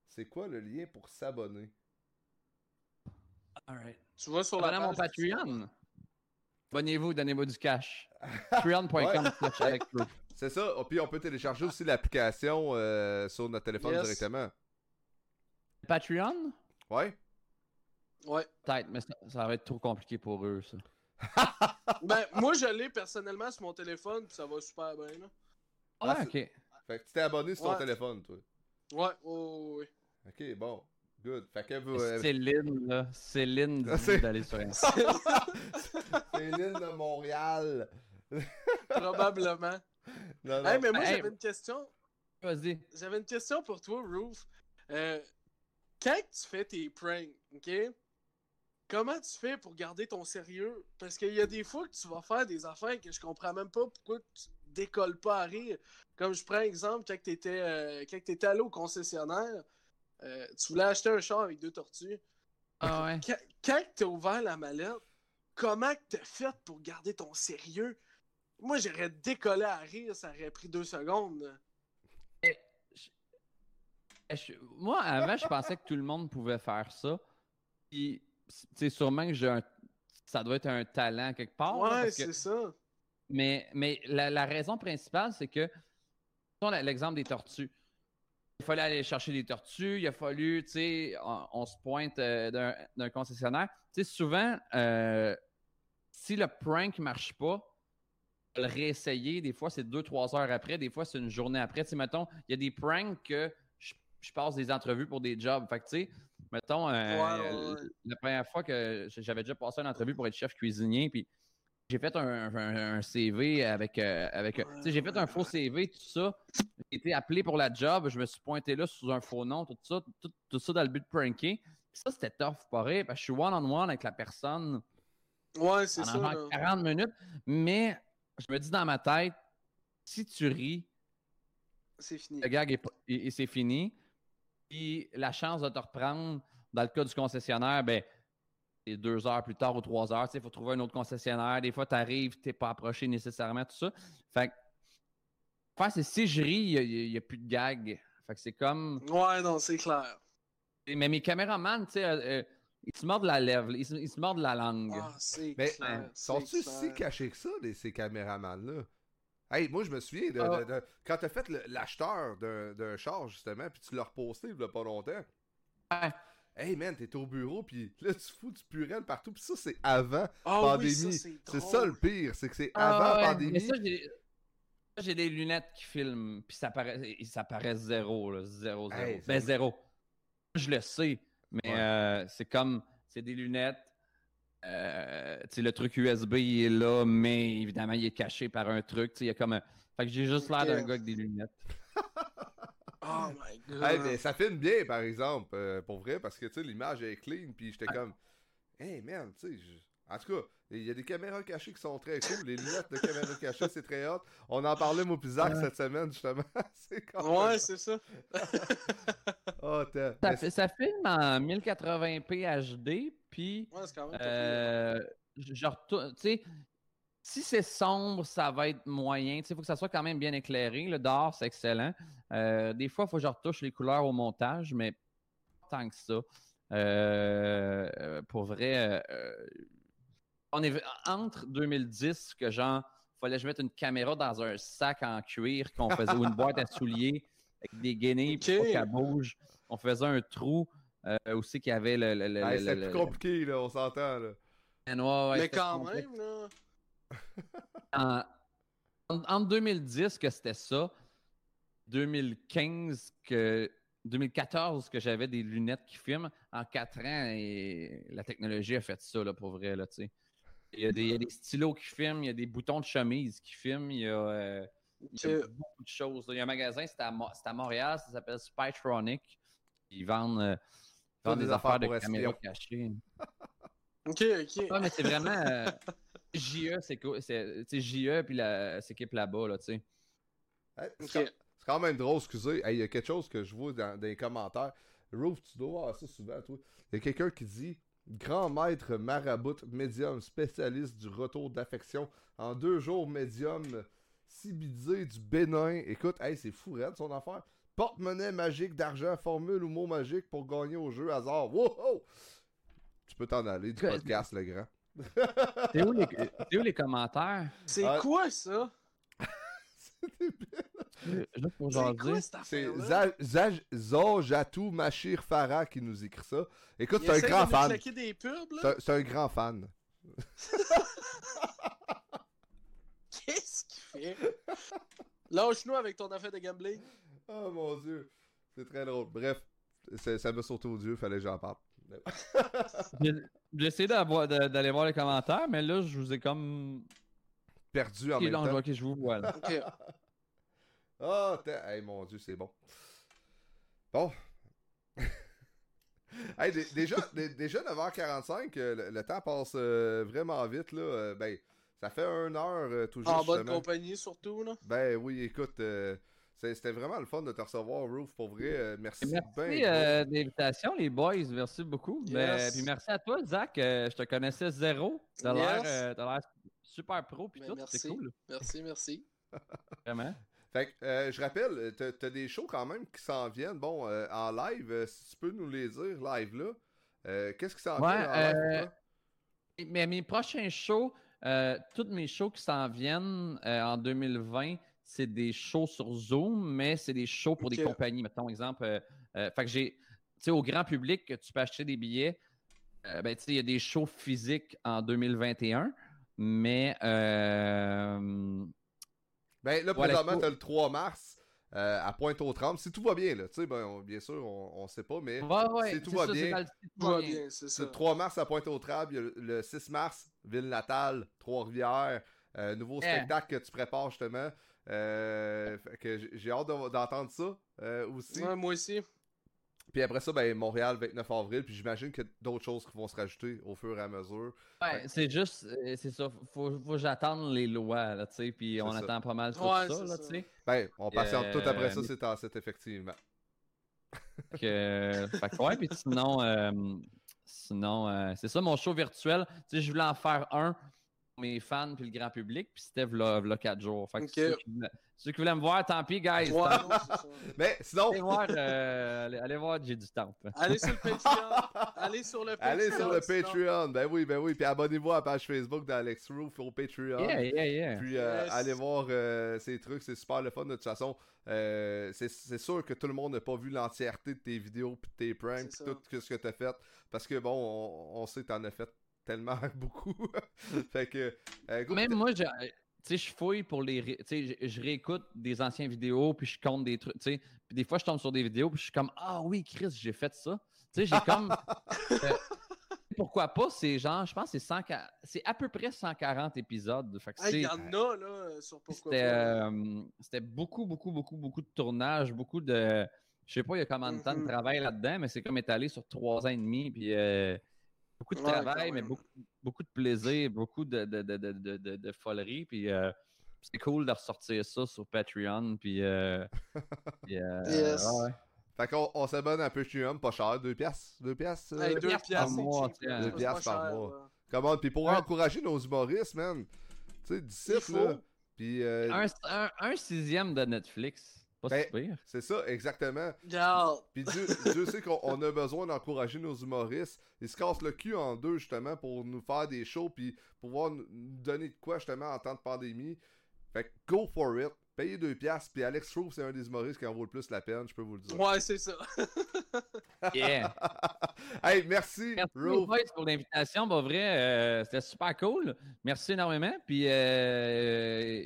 C'est quoi le lien pour s'abonner? Alright. Tu vas sur la mon page du- Patreon. Abonnez-vous, donnez-moi du cash. Patreon.com. C'est ça. Oh, puis on peut télécharger aussi l'application euh, sur notre téléphone Yes. directement. Patreon? Ouais? Ouais. Peut-être, mais ça, ça va être trop compliqué pour eux, ça. Ben, moi, je l'ai personnellement sur mon téléphone, puis ça va super bien, là. Ah, Ah, ok. Fait que tu t'es abonné sur ton Ouais. téléphone, toi. Ouais, ouais, ouais, ouais. Ok, bon. Good. Fait que vous. euh, Céline, là. Céline d'aller sur Instagram. l'île de Montréal. Probablement. Non, non. Hey, mais moi, Hey. j'avais une question. Vas-y. J'avais une question pour toi, Roof. Euh, quand tu fais tes pranks, OK? Comment tu fais pour garder ton sérieux? Parce qu'il y a des fois que tu vas faire des affaires que je comprends même pas pourquoi tu décolles pas à rire. Comme je prends exemple, quand tu étais, quand t'étais allé au concessionnaire, euh, tu voulais acheter un char avec deux tortues. Ah ouais. Quand, quand tu as ouvert la mallette, comment tu as fait pour garder ton sérieux? Moi, j'aurais décollé à rire, ça aurait pris deux secondes. Eh, je- Moi, avant, je pensais que tout le monde pouvait faire ça. Puis, tu sais, sûrement que j'ai un... ça doit être un talent quelque part. ouais, que- c'est ça. Mais, mais la, la raison principale, c'est que, l'exemple des tortues. Il fallait aller chercher des tortues, il a fallu, tu sais, on, on se pointe euh, d'un d'un concessionnaire. Tu sais, souvent, euh, si le prank marche pas, le réessayer, des fois, c'est deux, trois heures après, des fois, c'est une journée après. Tu sais, mettons, il y a des pranks que je, je passe des entrevues pour des jobs. Fait que, tu sais, mettons, euh, Ouais, ouais, ouais. la première fois que j'avais déjà passé une entrevue pour être chef cuisinier, puis j'ai fait un, un- un CV avec. euh, avec tu sais, j'ai fait un faux CV, tout ça. J'ai été appelé pour la job. Je me suis pointé là sous un faux nom, tout ça, tout, tout ça dans le but de pranker. Puis ça, c'était tough, pareil, parce que je suis one-on-one avec la personne Ouais, c'est pendant ça. là. 40 minutes. Mais je me dis dans ma tête, si tu ris, C'est fini. le gag est pas- et, et c'est fini. Puis la chance de te reprendre, dans le cas du concessionnaire, ben, c'est deux heures plus tard ou trois heures. Il faut trouver un autre concessionnaire. Des fois, tu arrives, tu n'es pas approché nécessairement, tout ça. Fait que, faire, c'est si je ris, il n'y a, plus de gag. Fait que c'est comme. Ouais, non, c'est clair. Mais mes caméramans, tu sais, euh, euh, ils se mordent la lèvre, ils se, ils se mordent la langue. Ah, c'est Mais clair. sont-ils si cachés que ça, les, ces caméramans-là? Hey, moi, je me souviens de, Ah. de- de- quand t'as fait l'acheteur d'un char, justement, puis tu l'as reposté il y a pas longtemps. Ouais. Hey, man, t'es au bureau, puis là, tu fous du purel partout, puis ça, c'est avant Ah pandémie. oui, c'est ça le pire, c'est que c'est Ah, avant ouais, pandémie. Mais ça, j'ai des lunettes qui filment, puis ça paraît, ça paraît zéro, là, zéro, zéro. Hey, ben, zéro. Je le sais, mais Ouais. euh, c'est comme, c'est des lunettes. Euh, le truc USB, il est là, mais évidemment, il est caché par un truc. Il y a comme un... Fait que j'ai juste l'air d'un gars avec des lunettes. Oh my god. Hey, mais ça filme bien, par exemple, euh, pour vrai, parce que, l'image est clean, puis j'étais comme, hey, man, tu sais, je- en tout cas, il y a des caméras cachées qui sont très cool, les lunettes de caméras cachées, c'est très hot. On en parlait, moi, Ouais. cette semaine, justement. c'est quand Ouais, même- c'est ça. Oh, Ça, fait- ça filme en 1080p HD, puis Ouais, c'est quand même. pas Euh, tu sais, si c'est sombre, ça va être moyen. Il faut que ça soit quand même bien éclairé. Le dehors, c'est excellent. Euh, des fois, il faut que je retouche les couleurs au montage, mais pas tant que ça. Euh, euh, pour vrai, euh, on est entre 2010 que genre, fallait que je mette une caméra dans un sac en cuir qu'on faisait ou une boîte à souliers avec des guenilles pour qu'elle bouge. On faisait un trou euh, aussi qu'il y avait le, le, le- Hey, le- c'est plus compliqué, là, on s'entend, là. Ouais, ouais, mais quand complexe. même, là. En, en- en 2010 que c'était ça, 2015 que 2014 que j'avais des lunettes qui filment, en 4 ans, et la technologie a fait ça là, pour vrai. Là, tu sais. Il, y a des, il y a des stylos qui filment, il y a des boutons de chemise qui filment, il y a, euh, il y a Ok. beaucoup de choses. Il y a un magasin, c'est à, Mo- à Montréal, ça s'appelle Spytronic. Ils vendent, euh, ils Pas vendent des des, affaires affaires de caméras cachées. Ok, ok. Ouais, mais c'est vraiment. euh, JE, c'est quoi? C'est tu sais, JE puis la, cette équipe là-bas, là, tu sais. Hey, c'est quand- c'est quand même drôle, excusez. Hey, Il y a quelque chose que je vois dans, dans les commentaires. Roof, tu dois voir ça souvent, toi. Il y a quelqu'un qui dit Grand maître marabout, médium, spécialiste du retour d'affection. En deux jours, médium, cibidé du Bénin. Écoute, hey, c'est fou, raide, son affaire. Porte-monnaie magique d'argent, formule ou mot magique pour gagner au jeu hasard. Wow! Tu peux t'en aller du podcast, le grand. C'est où, les- c'est où les commentaires? C'est quoi ça? Juste pour C'est jaser. quoi cette C'est affaire-là? Za- Zaj- Zojatou Machir Farah qui nous écrit ça. Écoute, c'est un grand de fan. C'est un- grand fan. Qu'est-ce qu'il fait? Lâche-nous avec ton affaire de gambling. Oh mon dieu. C'est très drôle. Bref, ça me sauté aux yeux, fallait que j'en parle. De- d'aller voir les commentaires, mais là, je vous ai comme. Perdu en Ok, même non, temps. ok, je vous vois. là. Oh, hey, mon dieu, c'est bon. Bon. hey, dé- déjà, dé- déjà 9h45, euh, le, le temps passe euh, vraiment vite, là. Euh, ben, ça fait une heure euh, tout juste. En bonne justement. compagnie, surtout, là. Ben oui, écoute, euh, c'est- c'était vraiment le fun de te recevoir, Roof, pour vrai. euh, merci Merci ben euh, de l'invitation, les boys. Merci beaucoup. Yes. Ben, puis merci à toi, Zach. euh, je te connaissais zéro. T'as l'air Yes. euh, t'as l'air super pro. Puis Ben, tout, merci. c'est cool. Merci, merci. Vraiment. Fait que, euh, je rappelle, t'as t'as des shows quand même qui s'en viennent. Bon, euh, en live, euh, si tu peux nous les dire, live là. Euh, Qu'est-ce qui s'en Ouais, vient en live euh? Mais mes prochains shows, euh, tous mes shows qui s'en viennent euh, en 2020, c'est des shows sur Zoom, mais c'est des shows pour des compagnies. Mettons, exemple, euh, euh, fait que j'ai, tu sais, au grand public, tu peux acheter des billets. euh, ben, tu sais, il y a des shows physiques en 2021, mais euh, Ben là, voilà, présentement, t'as le 3 mars euh, à Pointe-aux-Trembles. Si tout va bien, là. Tu sais, ben, on- bien sûr, on, on sait pas, mais ouais, ouais, si tout va ça, bien, si tout va bien, c'est le 3 mars à Pointe-aux-Trembles. Il y a le, le 6 mars, Ville-Natale, Trois-Rivières. euh, nouveau Yeah. spectacle que tu prépares justement. Euh, que j'ai- hâte de- d'entendre ça euh, aussi. Ouais, moi aussi. Puis après ça, ben, Montréal, 29 avril. Puis j'imagine qu'il y a d'autres choses qui vont se rajouter au fur et à mesure. Ouais, c'est juste, euh, c'est ça. Faut, faut que j'attende les lois, là, tu sais, puis on ça. attend pas mal tout Ouais, ça, là, tu sais. Ben, on patiente Euh, tout après ça, c'est en 7, effectivement. que, fait que ouais, puis sinon, euh, sinon euh, c'est ça mon show virtuel. Tu sais, je voulais en faire un mes fans puis le grand public, puis c'était v'là, v'là 4 jours. Fait que Ok. ceux, qui voulaient, ceux qui voulaient me voir, tant pis, guys. Tant- non. Mais sinon, allez voir, euh, allez, allez voir, j'ai du temps. Allez sur le Patreon. Allez sur le Patreon. allez sur le sinon- Patreon. Ben oui, ben oui. Puis abonnez-vous à la page Facebook d'Alex Roof au Patreon. Yeah, yeah, yeah. Puis euh, Yes. allez voir euh, ces trucs, c'est super le fun. De toute façon, euh, c'est c'est sûr que tout le monde n'a pas vu l'entièreté de tes vidéos, puis de tes pranks, puis tout ce que t'as fait. Parce que bon, on, on sait que t'en as fait tellement beaucoup. fait que. euh, Même moi, je- tu sais, je fouille pour les. Tu sais, je, je réécoute des anciennes vidéos, puis je compte des trucs. Tu sais, puis des fois, je tombe sur des vidéos, puis je suis comme Ah oui, Chris, j'ai fait ça. Tu sais, j'ai comme. euh, pourquoi pas? C'est genre, je pense que c'est 140 c'est à peu près 140 épisodes. Fait que Il y en a, là, sur pourquoi C'était euh, c'était beaucoup, beaucoup, beaucoup, beaucoup de tournage, beaucoup de. Je sais pas, il y a combien de temps de Mhm. travail là-dedans, mais c'est comme étalé sur trois ans et demi. Puis euh, beaucoup de travail, mais beaucoup, beaucoup de plaisir, beaucoup de, de, de, de, de, de- de folerie. Puis euh, c'est cool de ressortir ça sur Patreon. Puis. euh, puis, euh, Yes. ouais, ouais. Fait qu'on on s'abonne à Patreon, pas cher, 2 piastres. 2 piastres. Hey, deux piastres par mois, piastres par cher. Commande, puis pour Ouais. encourager nos humoristes, man. Tu sais, d'ici, là. Puis euh, Un, un, un sixième de Netflix. Pas Ben, si pire. c'est ça, exactement. Puis Dieu, Dieu sait qu'on on a besoin d'encourager nos humoristes. Ils se cassent le cul en deux, justement, pour nous faire des shows, puis pouvoir nous donner de quoi, justement, en temps de pandémie. Fait que go for it. Payez deux piastres, puis Alex Roof, c'est un des humoristes qui en vaut le plus la peine, je peux vous le dire. Ouais, c'est ça. Yeah. hey, merci, Merci Roof. pour l'invitation. Pour vrai, euh, c'était super cool. Merci énormément. Puis, euh,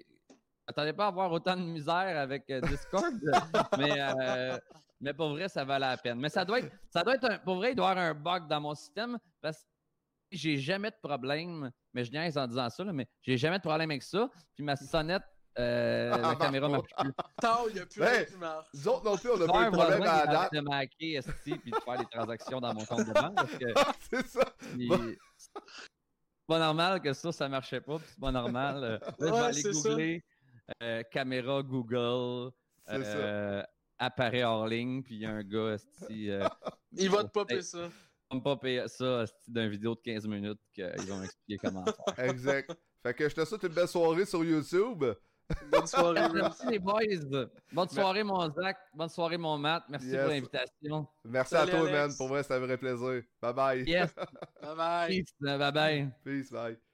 attendez pas à avoir autant de misère avec euh, Discord, mais, euh, mais pour vrai, ça valait la peine. Mais ça doit être, ça doit être un, pour vrai, il doit y avoir un bug dans mon système parce que j'ai jamais de problème. Mais je niaise en disant ça, là, mais j'ai jamais de problème avec ça. Puis ma sonnette, euh, la caméra marche plus. Tant, il n'y a plus Ben, rien qui marche. Nous autres non plus, on a J'ai pas eu un de problème à qui la date. de maquer esti, puis de faire des transactions dans mon compte de banque parce que c'est ça. Puis, Bon. C'est pas normal que ça, ça marchait pas. puis C'est pas normal. Euh, je vais aller googler euh, caméra Google, ça. euh, appareil hors ligne, puis il y a un gars, esti, euh, Il va te popper ça. va me pas payer ça d'une vidéo de 15 minutes qu'ils vont m'expliquer comment faire. Exact. Fait que je te souhaite une belle soirée sur YouTube. Bonne soirée. Merci les boys. Bonne soirée, mon Zach. Bonne soirée, mon Matt. Merci Yes. pour l'invitation. Merci Salut, à toi, Alex. man. Pour vrai, c'était un vrai plaisir. Bye bye. Yes. Bye bye. Peace. Bye bye. Peace, bye.